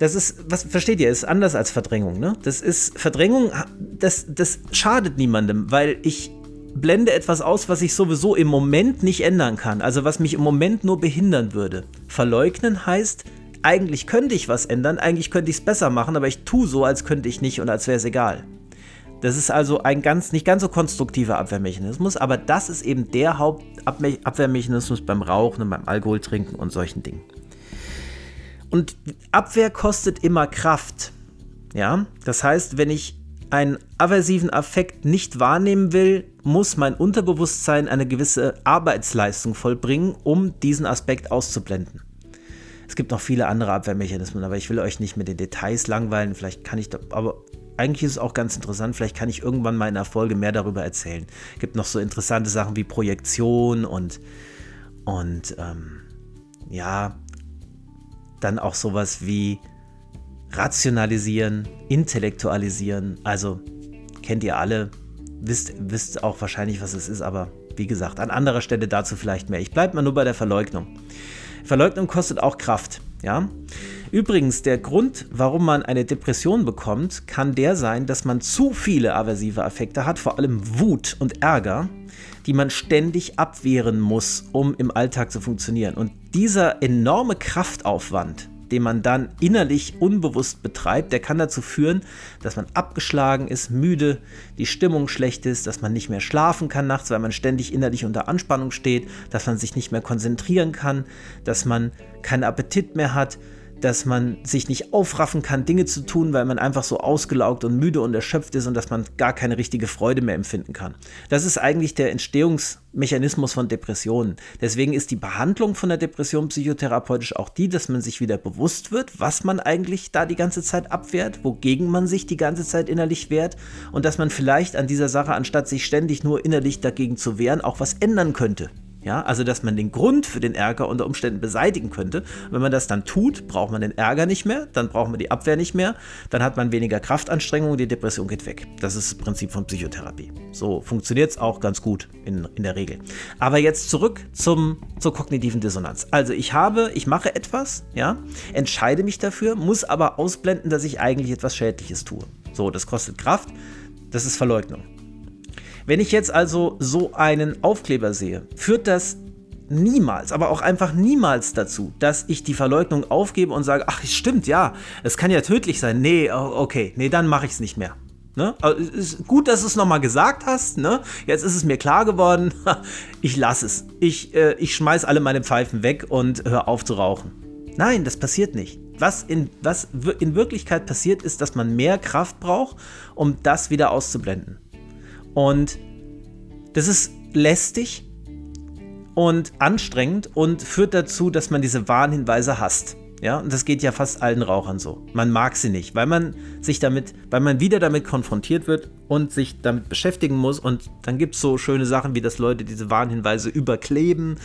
Das ist, was versteht ihr, ist anders als Verdrängung, ne? Das ist Verdrängung, das, das schadet niemandem, weil ich blende etwas aus, was ich sowieso im Moment nicht ändern kann, also was mich im Moment nur behindern würde. Verleugnen heißt, eigentlich könnte ich was ändern, eigentlich könnte ich es besser machen, aber ich tue so, als könnte ich nicht und als wäre es egal. Das ist also ein ganz, nicht ganz so konstruktiver Abwehrmechanismus, aber das ist eben der Hauptabwehrmechanismus beim Rauchen und beim Alkoholtrinken und solchen Dingen. Und Abwehr kostet immer Kraft. Ja, das heißt, wenn ich einen aversiven Affekt nicht wahrnehmen will, muss mein Unterbewusstsein eine gewisse Arbeitsleistung vollbringen, um diesen Aspekt auszublenden. Es gibt noch viele andere Abwehrmechanismen, aber ich will euch nicht mit den Details langweilen. Vielleicht kann ich da, aber eigentlich ist es auch ganz interessant. Vielleicht kann ich irgendwann mal in einer Folge mehr darüber erzählen. Es gibt noch so interessante Sachen wie Projektion und, und ähm, ja, dann auch sowas wie rationalisieren, intellektualisieren. Also kennt ihr alle, wisst, wisst auch wahrscheinlich, was es ist, aber wie gesagt, an anderer Stelle dazu vielleicht mehr. Ich bleibe mal nur bei der Verleugnung. Verleugnung kostet auch Kraft, ja. Übrigens, der Grund, warum man eine Depression bekommt, kann der sein, dass man zu viele aversive Affekte hat, vor allem Wut und Ärger, die man ständig abwehren muss, um im Alltag zu funktionieren. Und dieser enorme Kraftaufwand, den man dann innerlich unbewusst betreibt, der kann dazu führen, dass man abgeschlagen ist, müde, die Stimmung schlecht ist, dass man nicht mehr schlafen kann nachts, weil man ständig innerlich unter Anspannung steht, dass man sich nicht mehr konzentrieren kann, dass man keinen Appetit mehr hat, dass man sich nicht aufraffen kann, Dinge zu tun, weil man einfach so ausgelaugt und müde und erschöpft ist und dass man gar keine richtige Freude mehr empfinden kann. Das ist eigentlich der Entstehungsmechanismus von Depressionen. Deswegen ist die Behandlung von der Depression psychotherapeutisch auch die, dass man sich wieder bewusst wird, was man eigentlich da die ganze Zeit abwehrt, wogegen man sich die ganze Zeit innerlich wehrt und dass man vielleicht an dieser Sache, anstatt sich ständig nur innerlich dagegen zu wehren, auch was ändern könnte. Ja, also dass man den Grund für den Ärger unter Umständen beseitigen könnte. Wenn man das dann tut, braucht man den Ärger nicht mehr, dann braucht man die Abwehr nicht mehr, dann hat man weniger Kraftanstrengung, die Depression geht weg. Das ist das Prinzip von Psychotherapie. So funktioniert es auch ganz gut in, in der Regel. Aber jetzt zurück zum, zur kognitiven Dissonanz. Also ich habe, ich mache etwas, ja, entscheide mich dafür, muss aber ausblenden, dass ich eigentlich etwas Schädliches tue. So, das kostet Kraft, das ist Verleugnung. Wenn ich jetzt also so einen Aufkleber sehe, führt das niemals, aber auch einfach niemals dazu, dass ich die Verleugnung aufgebe und sage, ach, stimmt, ja, es kann ja tödlich sein. Nee, okay, nee, dann mache ich es nicht mehr. Ne? Also, ist gut, dass du es nochmal gesagt hast. Ne? Jetzt ist es mir klar geworden. Ich lasse es. Ich, äh, ich schmeiß alle meine Pfeifen weg und höre auf zu rauchen. Nein, das passiert nicht. Was in, was in Wirklichkeit passiert, ist, dass man mehr Kraft braucht, um das wieder auszublenden. Und das ist lästig und anstrengend und führt dazu, dass man diese Warnhinweise hasst. Ja, und das geht ja fast allen Rauchern so. Man mag sie nicht, weil man sich damit, weil man wieder damit konfrontiert wird und sich damit beschäftigen muss. Und dann gibt es so schöne Sachen, wie dass Leute diese Warnhinweise überkleben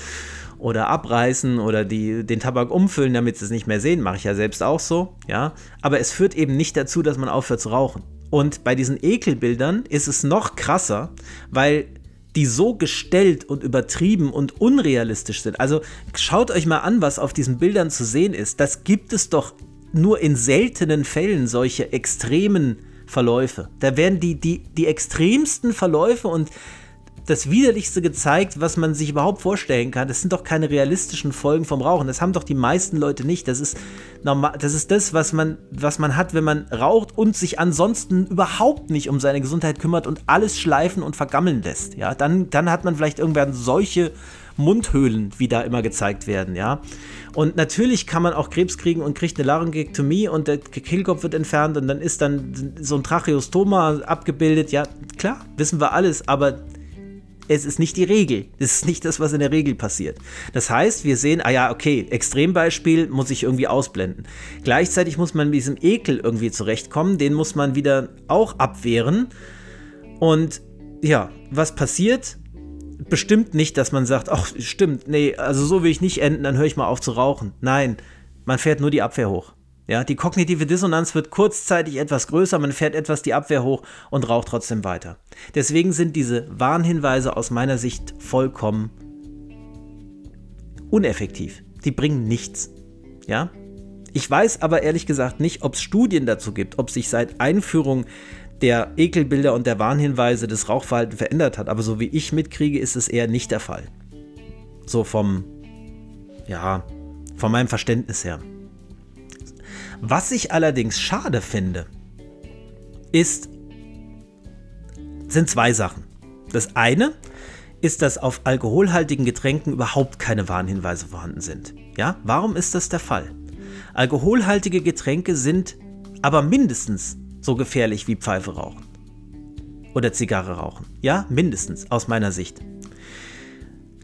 oder abreißen oder die, den Tabak umfüllen, damit sie es nicht mehr sehen. Mache ich ja selbst auch so. Ja, aber es führt eben nicht dazu, dass man aufhört zu rauchen. Und bei diesen Ekelbildern ist es noch krasser, weil die so gestellt und übertrieben und unrealistisch sind. Also schaut euch mal an, was auf diesen Bildern zu sehen ist. Das gibt es doch nur in seltenen Fällen, solche extremen Verläufe. Da werden die, die, die extremsten Verläufe und das Widerlichste gezeigt, was man sich überhaupt vorstellen kann. Das sind doch keine realistischen Folgen vom Rauchen. Das haben doch die meisten Leute nicht. Das ist normal, das ist das, was man, was man hat, wenn man raucht und sich ansonsten überhaupt nicht um seine Gesundheit kümmert und alles schleifen und vergammeln lässt. Ja, dann, dann hat man vielleicht irgendwann solche Mundhöhlen, wie da immer gezeigt werden, ja. Und natürlich kann man auch Krebs kriegen und kriegt eine Laryngektomie und der Kehlkopf wird entfernt und dann ist dann so ein Tracheostoma abgebildet. Ja, klar, wissen wir alles, aber es ist nicht die Regel. Es ist nicht das, was in der Regel passiert. Das heißt, wir sehen, ah ja, okay, Extrembeispiel muss ich irgendwie ausblenden. Gleichzeitig muss man mit diesem Ekel irgendwie zurechtkommen, den muss man wieder auch abwehren. Und ja, was passiert? Bestimmt nicht, dass man sagt, ach, stimmt, nee, also so will ich nicht enden, dann höre ich mal auf zu rauchen. Nein, man fährt nur die Abwehr hoch. Ja, die kognitive Dissonanz wird kurzzeitig etwas größer, man fährt etwas die Abwehr hoch und raucht trotzdem weiter. Deswegen sind diese Warnhinweise aus meiner Sicht vollkommen uneffektiv. Die bringen nichts. Ja? Ich weiß aber ehrlich gesagt nicht, ob es Studien dazu gibt, ob sich seit Einführung der Ekelbilder und der Warnhinweise das Rauchverhalten verändert hat. Aber so wie ich mitkriege, ist es eher nicht der Fall. So vom, ja, von meinem Verständnis her. Was ich allerdings schade finde, ist, sind zwei Sachen. Das eine ist, dass auf alkoholhaltigen Getränken überhaupt keine Warnhinweise vorhanden sind. Ja, warum ist das der Fall? Alkoholhaltige Getränke sind aber mindestens so gefährlich wie Pfeife rauchen oder Zigarre rauchen. Ja, mindestens aus meiner Sicht.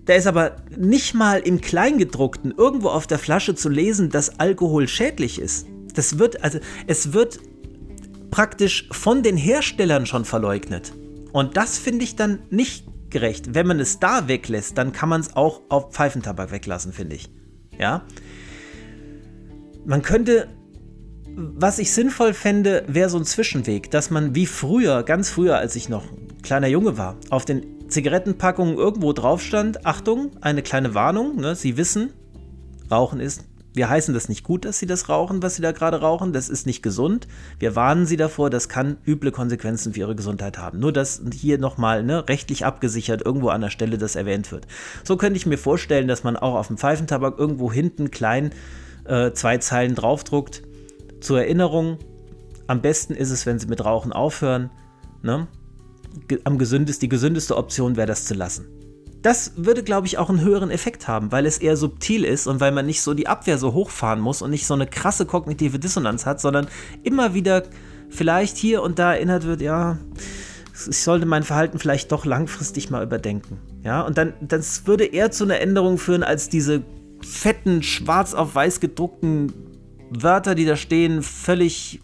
Da ist aber nicht mal im Kleingedruckten irgendwo auf der Flasche zu lesen, dass Alkohol schädlich ist. Das wird, also es wird praktisch von den Herstellern schon verleugnet. Und das finde ich dann nicht gerecht. Wenn man es da weglässt, dann kann man es auch auf Pfeifentabak weglassen, finde ich. Ja. Man könnte, was ich sinnvoll fände, wäre so ein Zwischenweg, dass man wie früher, ganz früher, als ich noch ein kleiner Junge war, auf den Zigarettenpackungen irgendwo drauf stand, Achtung, eine kleine Warnung, ne, Sie wissen, Rauchen ist wir heißen das nicht gut, dass sie das rauchen, was sie da gerade rauchen. Das ist nicht gesund. Wir warnen sie davor, das kann üble Konsequenzen für ihre Gesundheit haben. Nur, dass hier nochmal ne, rechtlich abgesichert irgendwo an der Stelle das erwähnt wird. So könnte ich mir vorstellen, dass man auch auf dem Pfeifentabak irgendwo hinten klein äh, zwei Zeilen draufdruckt. Zur Erinnerung, am besten ist es, wenn sie mit Rauchen aufhören. Ne? Am gesündest, die gesündeste Option wäre das zu lassen. Das würde, glaube ich, auch einen höheren Effekt haben, weil es eher subtil ist und weil man nicht so die Abwehr so hochfahren muss und nicht so eine krasse kognitive Dissonanz hat, sondern immer wieder vielleicht hier und da erinnert wird, ja, ich sollte mein Verhalten vielleicht doch langfristig mal überdenken. Ja, und dann, das würde eher zu einer Änderung führen, als diese fetten, schwarz auf weiß gedruckten Wörter, die da stehen, völlig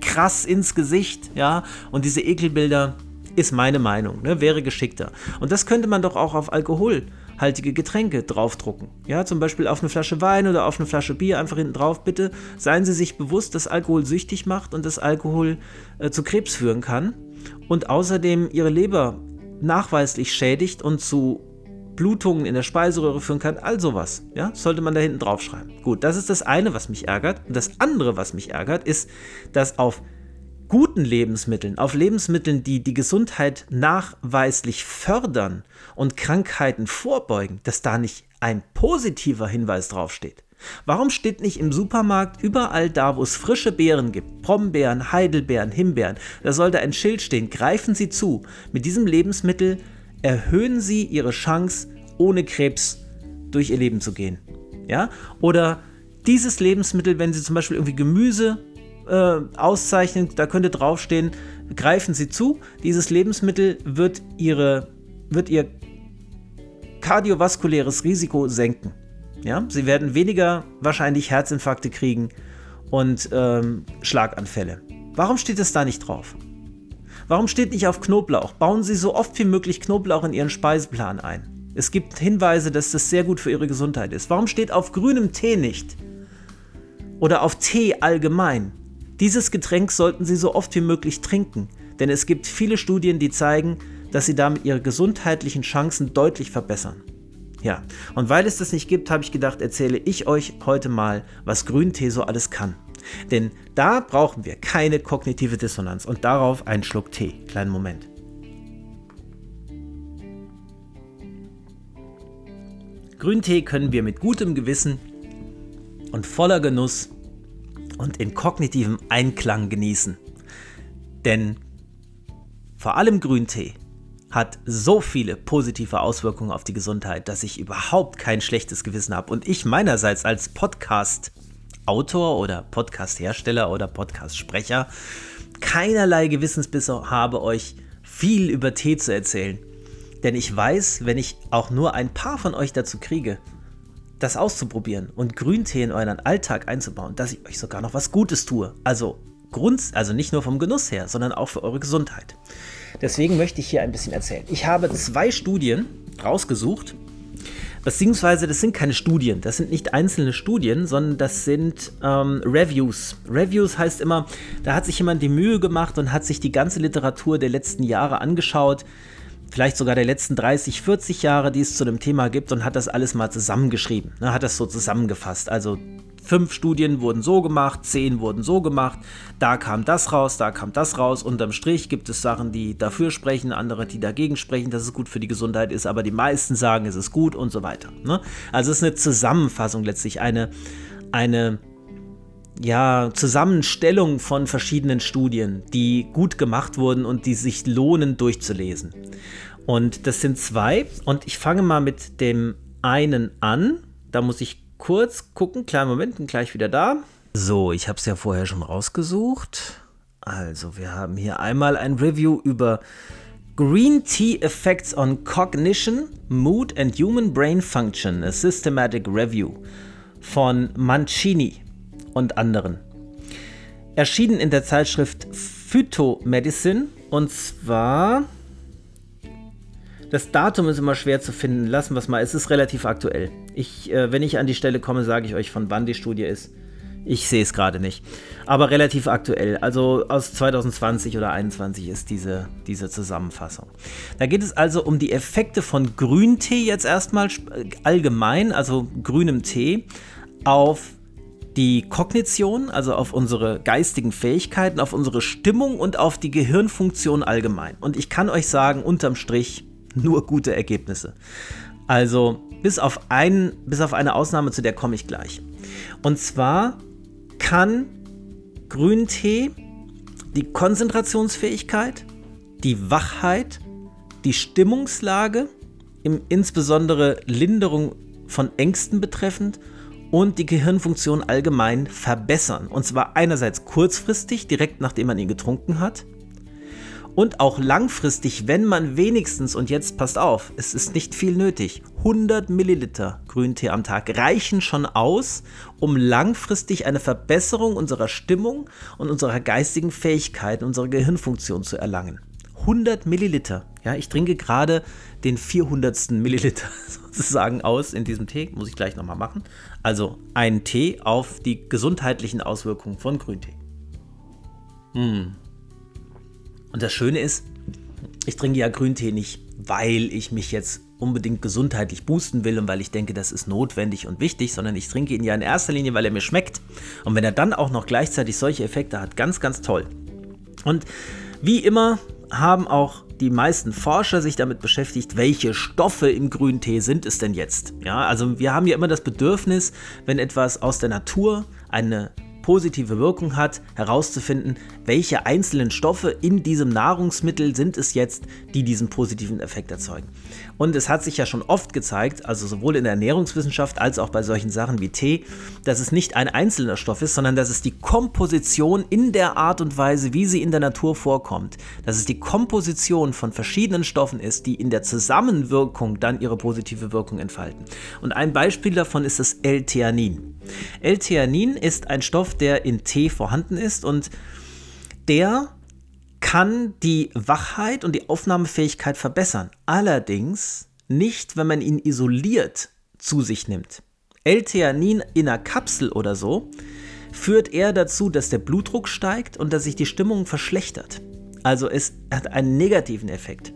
krass ins Gesicht, ja, und diese Ekelbilder ist meine Meinung, ne? wäre geschickter. Und das könnte man doch auch auf alkoholhaltige Getränke draufdrucken. Ja, zum Beispiel auf eine Flasche Wein oder auf eine Flasche Bier einfach hinten drauf. Bitte seien Sie sich bewusst, dass Alkohol süchtig macht und dass Alkohol äh, zu Krebs führen kann und außerdem Ihre Leber nachweislich schädigt und zu Blutungen in der Speiseröhre führen kann, all sowas, ja, sollte man da hinten draufschreiben. Gut, das ist das eine, was mich ärgert. Und das andere, was mich ärgert, ist, dass auf guten Lebensmitteln, auf Lebensmitteln, die die Gesundheit nachweislich fördern und Krankheiten vorbeugen, dass da nicht ein positiver Hinweis draufsteht. Warum steht nicht im Supermarkt überall da, wo es frische Beeren gibt, Brombeeren, Heidelbeeren, Himbeeren, da sollte ein Schild stehen, greifen Sie zu. Mit diesem Lebensmittel erhöhen Sie Ihre Chance, ohne Krebs durch Ihr Leben zu gehen. Ja? Oder dieses Lebensmittel, wenn Sie zum Beispiel irgendwie Gemüse äh, auszeichnen. Da könnte draufstehen, greifen Sie zu. Dieses Lebensmittel wird, ihre, wird Ihr kardiovaskuläres Risiko senken. Ja? Sie werden weniger wahrscheinlich Herzinfarkte kriegen und ähm, Schlaganfälle. Warum steht es da nicht drauf? Warum steht nicht auf Knoblauch? Bauen Sie so oft wie möglich Knoblauch in Ihren Speiseplan ein. Es gibt Hinweise, dass das sehr gut für Ihre Gesundheit ist. Warum steht auf grünem Tee nicht? Oder auf Tee allgemein? Dieses Getränk sollten Sie so oft wie möglich trinken, denn es gibt viele Studien, die zeigen, dass Sie damit Ihre gesundheitlichen Chancen deutlich verbessern. Ja, und weil es das nicht gibt, habe ich gedacht, erzähle ich euch heute mal, was Grüntee so alles kann. Denn da brauchen wir keine kognitive Dissonanz und darauf einen Schluck Tee. Kleinen Moment. Grüntee können wir mit gutem Gewissen und voller Genuss und in kognitivem Einklang genießen. Denn vor allem Grüntee hat so viele positive Auswirkungen auf die Gesundheit, dass ich überhaupt kein schlechtes Gewissen habe. Und ich meinerseits als Podcast-Autor oder Podcast-Hersteller oder Podcast-Sprecher keinerlei Gewissensbisse habe, euch viel über Tee zu erzählen. Denn ich weiß, wenn ich auch nur ein paar von euch dazu kriege, das auszuprobieren und Grüntee in euren Alltag einzubauen, dass ich euch sogar noch was Gutes tue. Also Grund, also nicht nur vom Genuss her, sondern auch für eure Gesundheit. Deswegen möchte ich hier ein bisschen erzählen. Ich habe zwei Studien rausgesucht, beziehungsweise das sind keine Studien, das sind nicht einzelne Studien, sondern das sind ähm, Reviews. Reviews heißt immer, da hat sich jemand die Mühe gemacht und hat sich die ganze Literatur der letzten Jahre angeschaut, vielleicht sogar der letzten 30, 40 Jahre, die es zu dem Thema gibt und hat das alles mal zusammengeschrieben. Ne, hat das so zusammengefasst. Also fünf Studien wurden so gemacht, zehn wurden so gemacht, da kam das raus, da kam das raus. Unterm Strich gibt es Sachen, die dafür sprechen, andere, die dagegen sprechen, dass es gut für die Gesundheit ist, aber die meisten sagen, es ist gut und so weiter. Ne? Also es ist eine Zusammenfassung letztlich, eine, eine ja, Zusammenstellung von verschiedenen Studien, die gut gemacht wurden und die sich lohnen durchzulesen. Und das sind zwei. Und ich fange mal mit dem einen an. Da muss ich kurz gucken. Kleinen Moment, bin gleich wieder da. So, ich habe es ja vorher schon rausgesucht. Also, wir haben hier einmal ein Review über Green Tea Effects on Cognition, Mood and Human Brain Function, a Systematic Review von Mancini und anderen. Erschienen in der Zeitschrift Phytomedicine und zwar. Das Datum ist immer schwer zu finden. Lassen wir es mal. Es ist relativ aktuell. Ich, äh, wenn ich an die Stelle komme, sage ich euch, von wann die Studie ist. Ich sehe es gerade nicht. Aber relativ aktuell. Also aus 2020 oder 2021 ist diese, diese Zusammenfassung. Da geht es also um die Effekte von Grüntee jetzt erstmal allgemein, also grünem Tee, auf die Kognition, also auf unsere geistigen Fähigkeiten, auf unsere Stimmung und auf die Gehirnfunktion allgemein. Und ich kann euch sagen, unterm Strich nur gute Ergebnisse. Also bis auf, ein, bis auf eine Ausnahme, zu der komme ich gleich. Und zwar kann Grüntee die Konzentrationsfähigkeit, die Wachheit, die Stimmungslage, im, insbesondere Linderung von Ängsten betreffend und die Gehirnfunktion allgemein verbessern. Und zwar einerseits kurzfristig, direkt nachdem man ihn getrunken hat, und auch langfristig, wenn man wenigstens, und jetzt passt auf, es ist nicht viel nötig, 100 Milliliter Grüntee am Tag reichen schon aus, um langfristig eine Verbesserung unserer Stimmung und unserer geistigen Fähigkeiten, unserer Gehirnfunktion zu erlangen. 100 Milliliter. Ja, ich trinke gerade den 400. Milliliter sozusagen aus in diesem Tee. Muss ich gleich nochmal machen. Also ein Tee auf die gesundheitlichen Auswirkungen von Grüntee. Hm. Und das Schöne ist, ich trinke ja Grüntee nicht, weil ich mich jetzt unbedingt gesundheitlich boosten will und weil ich denke, das ist notwendig und wichtig, sondern ich trinke ihn ja in erster Linie, weil er mir schmeckt. Und wenn er dann auch noch gleichzeitig solche Effekte hat, ganz, ganz toll. Und wie immer haben auch die meisten Forscher sich damit beschäftigt, welche Stoffe im Grüntee sind es denn jetzt? Ja, also wir haben ja immer das Bedürfnis, wenn etwas aus der Natur eine positive Wirkung hat, herauszufinden, welche einzelnen Stoffe in diesem Nahrungsmittel sind es jetzt, die diesen positiven Effekt erzeugen. Und es hat sich ja schon oft gezeigt, also sowohl in der Ernährungswissenschaft als auch bei solchen Sachen wie Tee, dass es nicht ein einzelner Stoff ist, sondern dass es die Komposition in der Art und Weise, wie sie in der Natur vorkommt, dass es die Komposition von verschiedenen Stoffen ist, die in der Zusammenwirkung dann ihre positive Wirkung entfalten. Und ein Beispiel davon ist das L-Theanin. L-Theanin ist ein Stoff, der in Tee vorhanden ist und der kann die Wachheit und die Aufnahmefähigkeit verbessern. Allerdings nicht, wenn man ihn isoliert zu sich nimmt. L-Theanin in einer Kapsel oder so führt eher dazu, dass der Blutdruck steigt und dass sich die Stimmung verschlechtert. Also es hat einen negativen Effekt.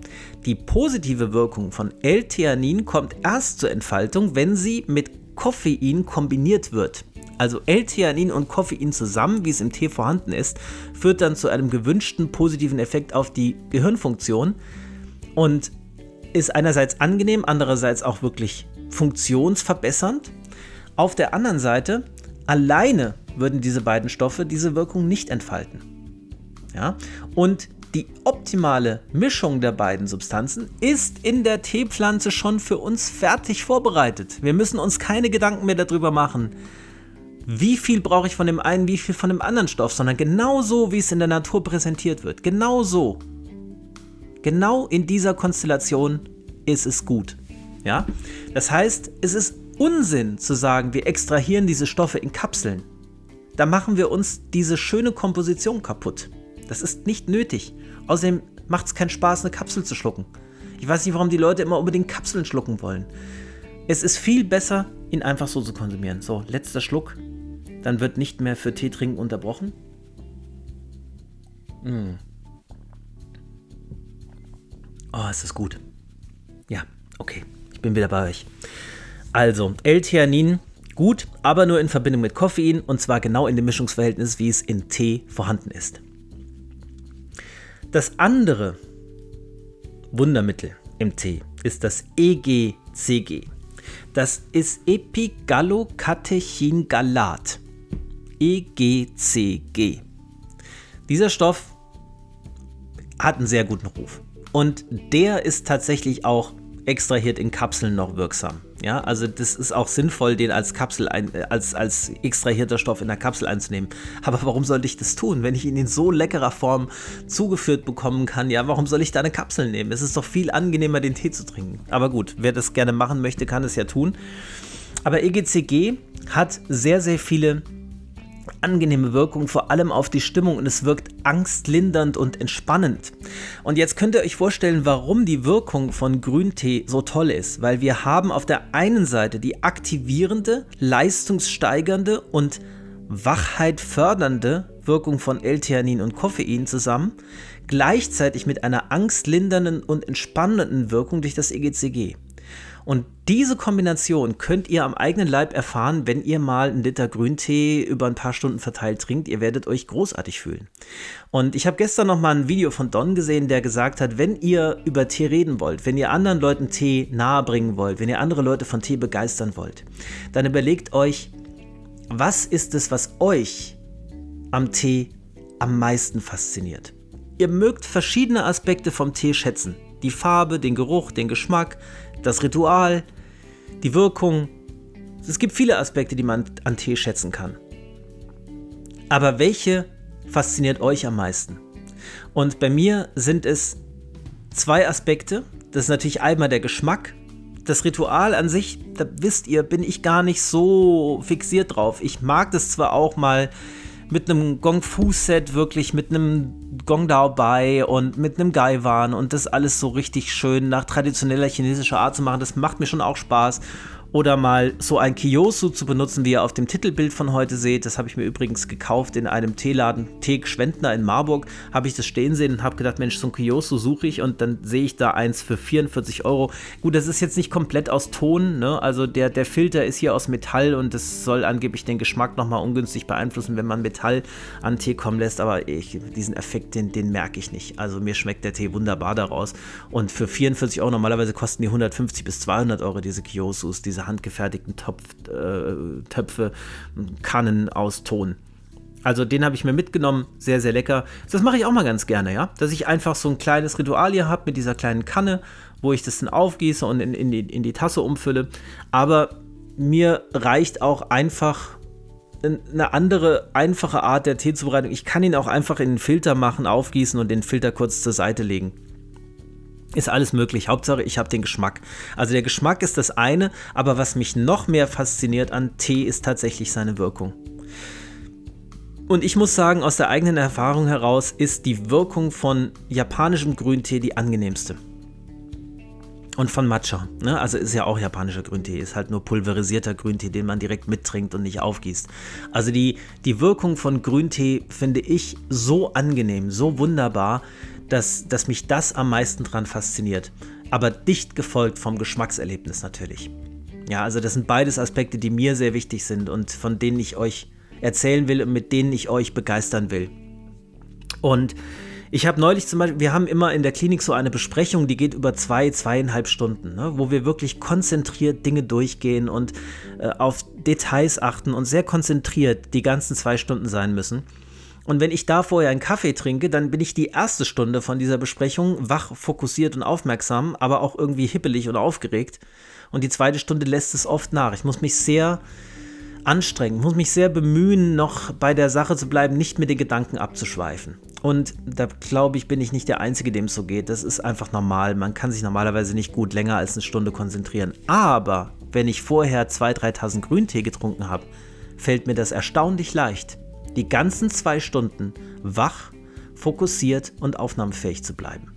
Die positive Wirkung von L-Theanin kommt erst zur Entfaltung, wenn sie mit Koffein kombiniert wird. Also L-Theanin und Koffein zusammen, wie es im Tee vorhanden ist, führt dann zu einem gewünschten positiven Effekt auf die Gehirnfunktion und ist einerseits angenehm, andererseits auch wirklich funktionsverbessernd. Auf der anderen Seite, alleine würden diese beiden Stoffe diese Wirkung nicht entfalten. Ja? Und die optimale Mischung der beiden Substanzen ist in der Teepflanze schon für uns fertig vorbereitet. Wir müssen uns keine Gedanken mehr darüber machen, wie viel brauche ich von dem einen, wie viel von dem anderen Stoff, sondern genau so, wie es in der Natur präsentiert wird. Genau so. Genau in dieser Konstellation ist es gut. Ja? Das heißt, es ist Unsinn zu sagen, wir extrahieren diese Stoffe in Kapseln. Da machen wir uns diese schöne Komposition kaputt. Das ist nicht nötig. Außerdem macht es keinen Spaß, eine Kapsel zu schlucken. Ich weiß nicht, warum die Leute immer unbedingt Kapseln schlucken wollen. Es ist viel besser, ihn einfach so zu konsumieren. So, letzter Schluck. Dann wird nicht mehr für Tee trinken unterbrochen. Mm. Oh, es ist gut. Ja, okay. Ich bin wieder bei euch. Also, L-Theanin, gut, aber nur in Verbindung mit Koffein und zwar genau in dem Mischungsverhältnis, wie es in Tee vorhanden ist. Das andere Wundermittel im Tee ist das EGCG. Das ist Epigallocatechingalat. EGCG. Dieser Stoff hat einen sehr guten Ruf. Und der ist tatsächlich auch extrahiert in Kapseln noch wirksam. Ja, also das ist auch sinnvoll, den als Kapsel ein, als, als extrahierter Stoff in der Kapsel einzunehmen. Aber warum sollte ich das tun, wenn ich ihn in so leckerer Form zugeführt bekommen kann? Ja, warum soll ich da eine Kapsel nehmen? Es ist doch viel angenehmer, den Tee zu trinken. Aber gut, wer das gerne machen möchte, kann es ja tun. Aber EGCG hat sehr, sehr viele angenehme Wirkung, vor allem auf die Stimmung und es wirkt angstlindernd und entspannend. Und jetzt könnt ihr euch vorstellen, warum die Wirkung von Grüntee so toll ist, weil wir haben auf der einen Seite die aktivierende, leistungssteigernde und Wachheit fördernde Wirkung von L-Theanin und Koffein zusammen, gleichzeitig mit einer angstlindernden und entspannenden Wirkung durch das EGCG. Und diese Kombination könnt ihr am eigenen Leib erfahren, wenn ihr mal einen Liter Grüntee über ein paar Stunden verteilt trinkt. Ihr werdet euch großartig fühlen. Und ich habe gestern noch mal ein Video von Don gesehen, der gesagt hat, wenn ihr über Tee reden wollt, wenn ihr anderen Leuten Tee nahebringen wollt, wenn ihr andere Leute von Tee begeistern wollt, dann überlegt euch, was ist es, was euch am Tee am meisten fasziniert? Ihr mögt verschiedene Aspekte vom Tee schätzen. Die Farbe, den Geruch, den Geschmack, das Ritual, die Wirkung. Es gibt viele Aspekte, die man an Tee schätzen kann. Aber welche fasziniert euch am meisten? Und bei mir sind es zwei Aspekte. Das ist natürlich einmal der Geschmack. Das Ritual an sich, da wisst ihr, bin ich gar nicht so fixiert drauf. Ich mag das zwar auch mal mit einem Gong Fu Set wirklich mit einem Gong Dao Bai und mit einem Gaiwan und das alles so richtig schön nach traditioneller chinesischer Art zu machen, das macht mir schon auch Spaß oder mal so ein Kiosu zu benutzen, wie ihr auf dem Titelbild von heute seht. Das habe ich mir übrigens gekauft in einem Teeladen, Tee Schwendner in Marburg. Habe ich das stehen sehen und habe gedacht, Mensch, so ein Kiosu suche ich und dann sehe ich da eins für 44 Euro. Gut, das ist jetzt nicht komplett aus Ton, ne? also der, der Filter ist hier aus Metall und das soll angeblich den Geschmack nochmal ungünstig beeinflussen, wenn man Metall an Tee kommen lässt, aber ich, diesen Effekt, den, den merke ich nicht. Also mir schmeckt der Tee wunderbar daraus und für 44 Euro, normalerweise kosten die 150 bis 200 Euro diese Kiosus, diese diese handgefertigten Topf, äh, Töpfe, Kannen aus Ton. Also den habe ich mir mitgenommen, sehr, sehr lecker. Das mache ich auch mal ganz gerne, ja. Dass ich einfach so ein kleines Ritual hier habe mit dieser kleinen Kanne, wo ich das dann aufgieße und in, in, die, in die Tasse umfülle. Aber mir reicht auch einfach eine andere, einfache Art der Teezubereitung. Ich kann ihn auch einfach in den Filter machen, aufgießen und den Filter kurz zur Seite legen. Ist alles möglich. Hauptsache, ich habe den Geschmack. Also der Geschmack ist das eine, aber was mich noch mehr fasziniert an Tee ist tatsächlich seine Wirkung. Und ich muss sagen, aus der eigenen Erfahrung heraus ist die Wirkung von japanischem Grüntee die angenehmste. Und von Matcha. Ne? Also ist ja auch japanischer Grüntee, ist halt nur pulverisierter Grüntee, den man direkt mittrinkt und nicht aufgießt. Also die, die Wirkung von Grüntee finde ich so angenehm, so wunderbar, dass, dass mich das am meisten dran fasziniert. Aber dicht gefolgt vom Geschmackserlebnis natürlich. Ja, also das sind beides Aspekte, die mir sehr wichtig sind und von denen ich euch erzählen will und mit denen ich euch begeistern will. Und ich habe neulich zum Beispiel, wir haben immer in der Klinik so eine Besprechung, die geht über zwei, zweieinhalb Stunden, ne, wo wir wirklich konzentriert Dinge durchgehen und äh, auf Details achten und sehr konzentriert die ganzen zwei Stunden sein müssen. Und wenn ich da vorher einen Kaffee trinke, dann bin ich die erste Stunde von dieser Besprechung wach, fokussiert und aufmerksam, aber auch irgendwie hippelig und aufgeregt. Und die zweite Stunde lässt es oft nach. Ich muss mich sehr anstrengen, muss mich sehr bemühen, noch bei der Sache zu bleiben, nicht mit den Gedanken abzuschweifen. Und da glaube ich, bin ich nicht der Einzige, dem es so geht. Das ist einfach normal. Man kann sich normalerweise nicht gut länger als eine Stunde konzentrieren. Aber wenn ich vorher zwei, drei Tassen Grüntee getrunken habe, fällt mir das erstaunlich leicht die ganzen zwei Stunden wach, fokussiert und aufnahmefähig zu bleiben.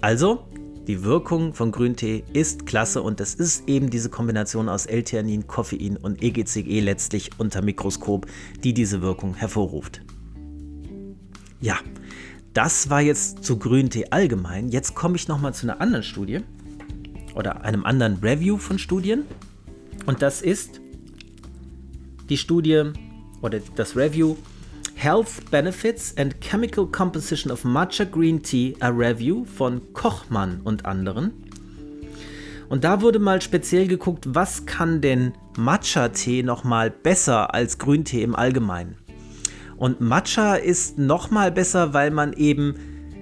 Also, die Wirkung von Grüntee ist klasse und es ist eben diese Kombination aus L-Theanin, Koffein und EGCG letztlich unter Mikroskop, die diese Wirkung hervorruft. Ja, das war jetzt zu Grüntee allgemein. Jetzt komme ich nochmal zu einer anderen Studie oder einem anderen Review von Studien. Und das ist die Studie oder das Review Health Benefits and Chemical Composition of Matcha Green Tea, a Review von Kochmann und anderen. Und da wurde mal speziell geguckt, was kann denn Matcha-Tee nochmal besser als Grüntee im Allgemeinen. Und Matcha ist nochmal besser, weil man eben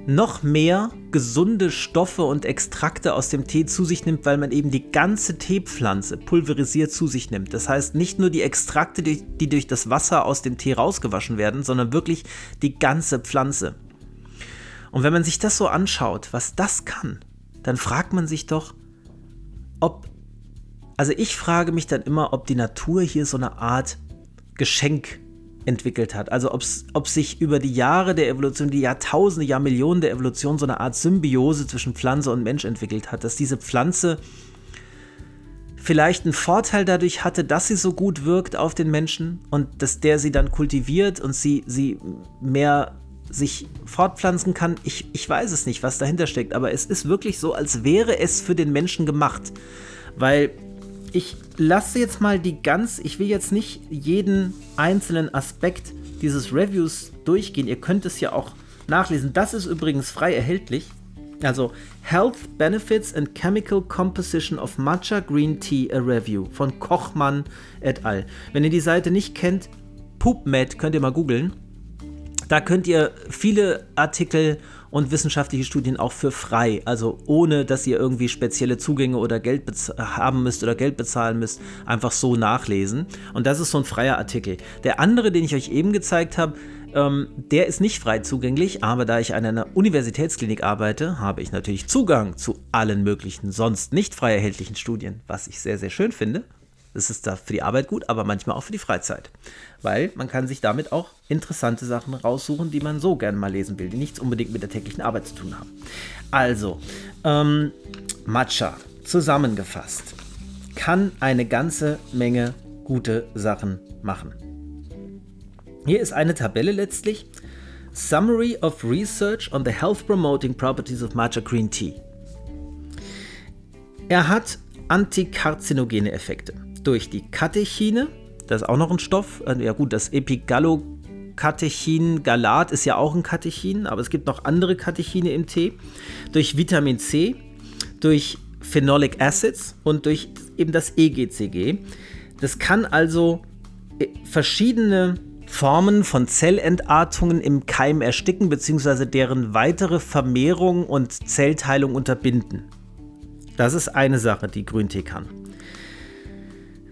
noch mehr gesunde Stoffe und Extrakte aus dem Tee zu sich nimmt, weil man eben die ganze Teepflanze pulverisiert zu sich nimmt. Das heißt nicht nur die Extrakte, die, durch das Wasser aus dem Tee rausgewaschen werden, sondern wirklich die ganze Pflanze. Und wenn man sich das so anschaut, was das kann, dann fragt man sich doch, ob, also ich frage mich dann immer, ob die Natur hier so eine Art Geschenk entwickelt hat. Also ob sich über die Jahre der Evolution, die Jahrtausende, Jahrmillionen der Evolution so eine Art Symbiose zwischen Pflanze und Mensch entwickelt hat, dass diese Pflanze vielleicht einen Vorteil dadurch hatte, dass sie so gut wirkt auf den Menschen und dass der sie dann kultiviert und sie, sie mehr sich fortpflanzen kann. Ich, ich weiß es nicht, was dahinter steckt, aber es ist wirklich so, als wäre es für den Menschen gemacht. Weil ich lasse jetzt mal die ganz, ich will jetzt nicht jeden einzelnen Aspekt dieses Reviews durchgehen. Ihr könnt es ja auch nachlesen. Das ist übrigens frei erhältlich. Also Health Benefits and Chemical Composition of Matcha Green Tea, a Review von Kochmann et al. Wenn ihr die Seite nicht kennt, PubMed könnt ihr mal googeln. Da könnt ihr viele Artikel und wissenschaftliche Studien auch für frei, also ohne dass ihr irgendwie spezielle Zugänge oder Geld haben müsst oder Geld bezahlen müsst, einfach so nachlesen. Und das ist so ein freier Artikel. Der andere, den ich euch eben gezeigt habe, ähm, der ist nicht frei zugänglich, aber da ich an einer Universitätsklinik arbeite, habe ich natürlich Zugang zu allen möglichen sonst nicht frei erhältlichen Studien, was ich sehr, sehr schön finde. Das ist da für die Arbeit gut, aber manchmal auch für die Freizeit. Weil man kann sich damit auch interessante Sachen raussuchen, die man so gerne mal lesen will, die nichts unbedingt mit der täglichen Arbeit zu tun haben. Also, ähm, Matcha, zusammengefasst, kann eine ganze Menge gute Sachen machen. Hier ist eine Tabelle letztlich. Summary of Research on the Health Promoting Properties of Matcha Green Tea. Er hat antikarzinogene Effekte durch die Katechine, das ist auch noch ein Stoff, äh, ja gut, das Epigallocatechin, Galat ist ja auch ein Katechin, aber es gibt noch andere Katechine im Tee, durch Vitamin C, durch Phenolic Acids und durch eben das EGCG. Das kann also äh, verschiedene Formen von Zellentartungen im Keim ersticken bzw. deren weitere Vermehrung und Zellteilung unterbinden. Das ist eine Sache, die Grüntee kann.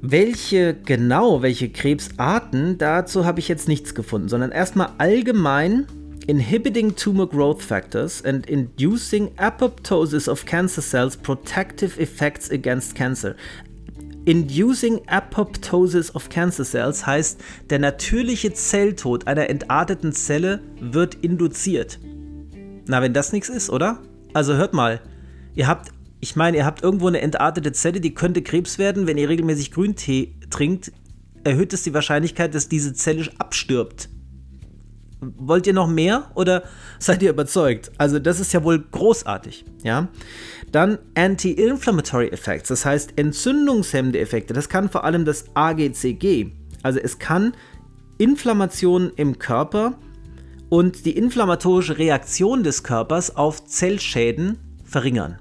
Welche genau, welche Krebsarten, dazu habe ich jetzt nichts gefunden, sondern erstmal allgemein inhibiting tumor growth factors and inducing apoptosis of cancer cells protective effects against cancer. Inducing Apoptosis of Cancer Cells heißt, der natürliche Zelltod einer entarteten Zelle wird induziert. Na, wenn das nichts ist, oder? Also hört mal, ihr habt, ich meine, ihr habt irgendwo eine entartete Zelle, die könnte Krebs werden. Wenn ihr regelmäßig Grüntee trinkt, erhöht es die Wahrscheinlichkeit, dass diese Zelle abstirbt. Wollt ihr noch mehr oder seid ihr überzeugt? Also das ist ja wohl großartig, ja. Dann Anti-Inflammatory Effects, das heißt entzündungshemmende Effekte. Das kann vor allem das AGCG. Also es kann Inflammationen im Körper und die inflammatorische Reaktion des Körpers auf Zellschäden verringern.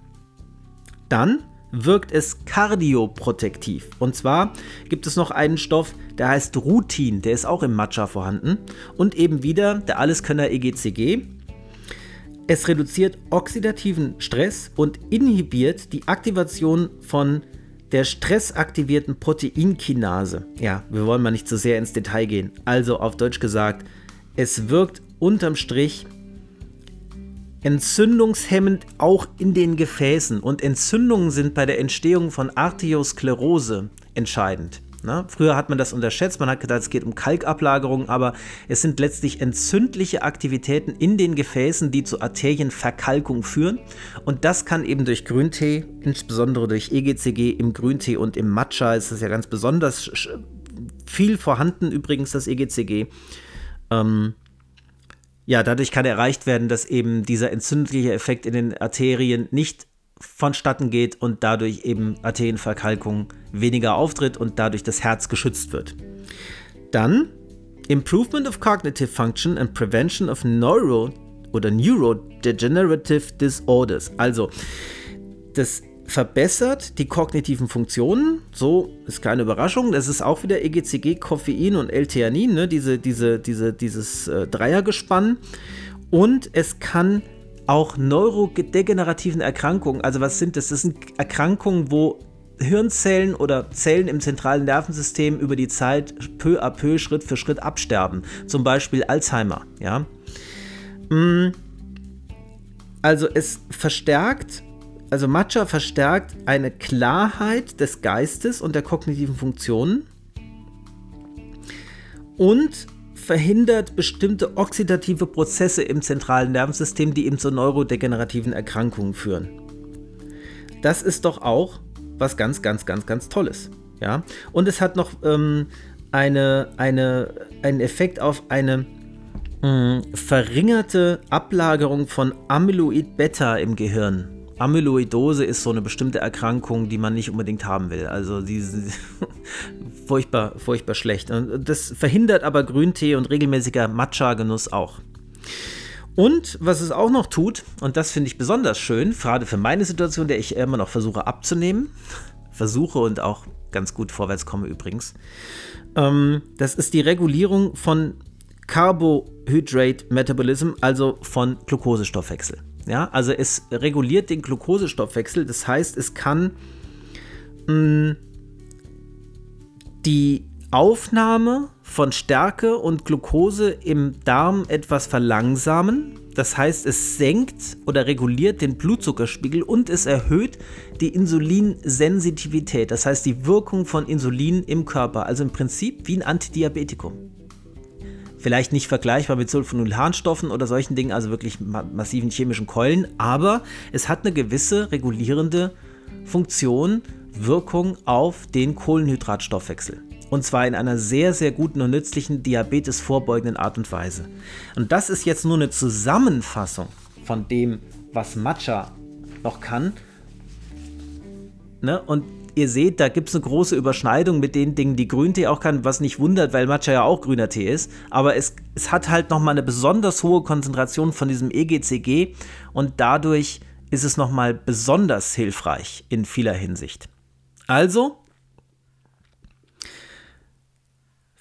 Dann wirkt es kardioprotektiv. Und zwar gibt es noch einen Stoff, der heißt Rutin, der ist auch im Matcha vorhanden. Und eben wieder der Alleskönner EGCG. Es reduziert oxidativen Stress und inhibiert die Aktivation von der stressaktivierten Proteinkinase. Ja, wir wollen mal nicht zu so sehr ins Detail gehen. Also auf Deutsch gesagt, es wirkt unterm Strich entzündungshemmend auch in den Gefäßen. Und Entzündungen sind bei der Entstehung von Arteriosklerose entscheidend. Na, früher hat man das unterschätzt, man hat gedacht, es geht um Kalkablagerung, aber es sind letztlich entzündliche Aktivitäten in den Gefäßen, die zu Arterienverkalkung führen. Und das kann eben durch Grüntee, insbesondere durch EGCG im Grüntee und im Matcha, ist das ja ganz besonders viel vorhanden, übrigens das EGCG. Ähm, ja, dadurch kann erreicht werden, dass eben dieser entzündliche Effekt in den Arterien nicht vonstatten geht und dadurch eben Arterienverkalkung weniger auftritt und dadurch das Herz geschützt wird. Dann Improvement of Cognitive Function and Prevention of Neuro oder Neurodegenerative Disorders. Also, das verbessert die kognitiven Funktionen. So ist keine Überraschung. Das ist auch wieder EGCG, Koffein und L-Theanin, ne? diese, diese, diese, dieses äh, Dreiergespann. Und es kann auch neurodegenerativen Erkrankungen. Also was sind das? Das sind Erkrankungen, wo Hirnzellen oder Zellen im zentralen Nervensystem über die Zeit peu à peu, Schritt für Schritt absterben. Zum Beispiel Alzheimer. Ja? Mm. Also es verstärkt, also Matcha verstärkt eine Klarheit des Geistes und der kognitiven Funktionen und verhindert bestimmte oxidative Prozesse im zentralen Nervensystem, die eben zu neurodegenerativen Erkrankungen führen. Das ist doch auch was ganz, ganz, ganz, ganz Tolles. Ja? Und es hat noch ähm, eine, eine, einen Effekt auf eine mh, hm, verringerte Ablagerung von Amyloid Beta im Gehirn. Amyloidose ist so eine bestimmte Erkrankung, die man nicht unbedingt haben will. Also die furchtbar, furchtbar schlecht. Und das verhindert aber Grüntee und regelmäßiger Matcha-Genuss auch. Und was es auch noch tut, und das finde ich besonders schön, gerade für meine Situation, der ich immer noch versuche abzunehmen, versuche und auch ganz gut vorwärts komme übrigens, ähm, das ist die Regulierung von Carbohydrate Metabolism, also von Glukosestoffwechsel. Ja, also es reguliert den Glukosestoffwechsel, das heißt, es kann mh, mm, die Aufnahme von Stärke und Glucose im Darm etwas verlangsamen. Das heißt, es senkt oder reguliert den Blutzuckerspiegel und es erhöht die Insulinsensitivität, das heißt die Wirkung von Insulin im Körper, also im Prinzip wie ein Antidiabetikum. Vielleicht nicht vergleichbar mit Sulfonylharnstoffen oder solchen Dingen, also wirklich massiven chemischen Keulen, aber es hat eine gewisse regulierende Funktion, Wirkung auf den Kohlenhydratstoffwechsel. Und zwar in einer sehr, sehr guten und nützlichen Diabetes vorbeugenden Art und Weise. Und das ist jetzt nur eine Zusammenfassung von dem, was Matcha noch kann. Ne? Und ihr seht, da gibt es eine große Überschneidung mit den Dingen, die Grüntee auch kann, was nicht wundert, weil Matcha ja auch grüner Tee ist. Aber es, es hat halt nochmal eine besonders hohe Konzentration von diesem EGCG und dadurch ist es nochmal besonders hilfreich in vieler Hinsicht. Also,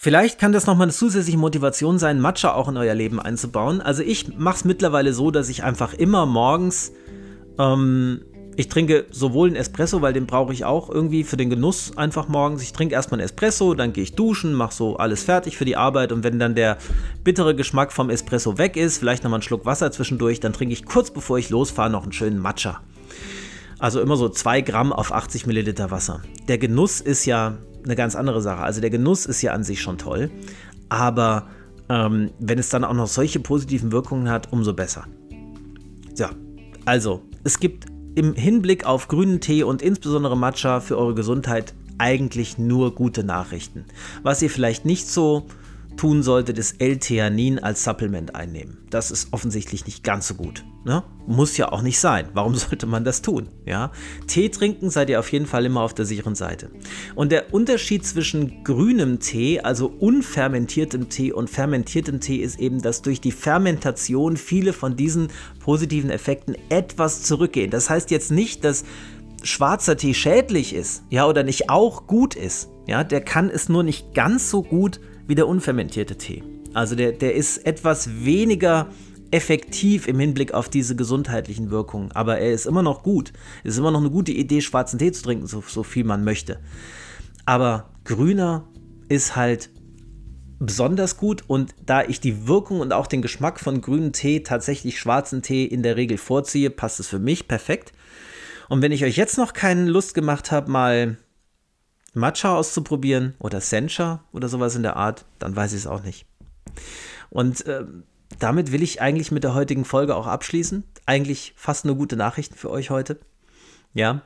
Vielleicht kann das nochmal eine zusätzliche Motivation sein, Matcha auch in euer Leben einzubauen. Also ich mache es mittlerweile so, dass ich einfach immer morgens ähm, ich trinke sowohl einen Espresso, weil den brauche ich auch irgendwie für den Genuss einfach morgens. Ich trinke erstmal einen Espresso, dann gehe ich duschen, mache so alles fertig für die Arbeit und wenn dann der bittere Geschmack vom Espresso weg ist, vielleicht nochmal einen Schluck Wasser zwischendurch, dann trinke ich kurz bevor ich losfahre noch einen schönen Matcha. Also immer so 2 Gramm auf 80 Milliliter Wasser. Der Genuss ist ja eine ganz andere Sache. Also der Genuss ist ja an sich schon toll, aber ähm, wenn es dann auch noch solche positiven Wirkungen hat, umso besser. Ja, also es gibt im Hinblick auf grünen Tee und insbesondere Matcha für eure Gesundheit eigentlich nur gute Nachrichten. Was ihr vielleicht nicht so tun solltet, ist L-Theanin als Supplement einnehmen. Das ist offensichtlich nicht ganz so gut. Ne? Muss ja auch nicht sein. Warum sollte man das tun? Ja? Tee trinken seid ihr auf jeden Fall immer auf der sicheren Seite. Und der Unterschied zwischen grünem Tee, also unfermentiertem Tee und fermentiertem Tee ist eben, dass durch die Fermentation viele von diesen positiven Effekten etwas zurückgehen. Das heißt jetzt nicht, dass schwarzer Tee schädlich ist, ja, oder nicht auch gut ist. Ja, der kann es nur nicht ganz so gut wie der unfermentierte Tee. Also der, der ist etwas weniger effektiv im Hinblick auf diese gesundheitlichen Wirkungen. Aber er ist immer noch gut. Es ist immer noch eine gute Idee, schwarzen Tee zu trinken, so, so viel man möchte. Aber grüner ist halt besonders gut und da ich die Wirkung und auch den Geschmack von grünem Tee tatsächlich schwarzen Tee in der Regel vorziehe, passt es für mich perfekt. Und wenn ich euch jetzt noch keine Lust gemacht habe, mal Matcha auszuprobieren oder Sencha oder sowas in der Art, dann weiß ich es auch nicht. Und äh, damit will ich eigentlich mit der heutigen Folge auch abschließen. Eigentlich fast nur gute Nachrichten für euch heute. Ja.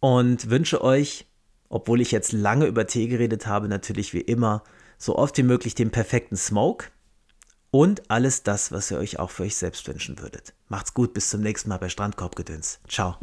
Und wünsche euch, obwohl ich jetzt lange über Tee geredet habe, natürlich wie immer so oft wie möglich den perfekten Smoke und alles das, was ihr euch auch für euch selbst wünschen würdet. Macht's gut, bis zum nächsten Mal bei Strandkorbgedöns. Ciao.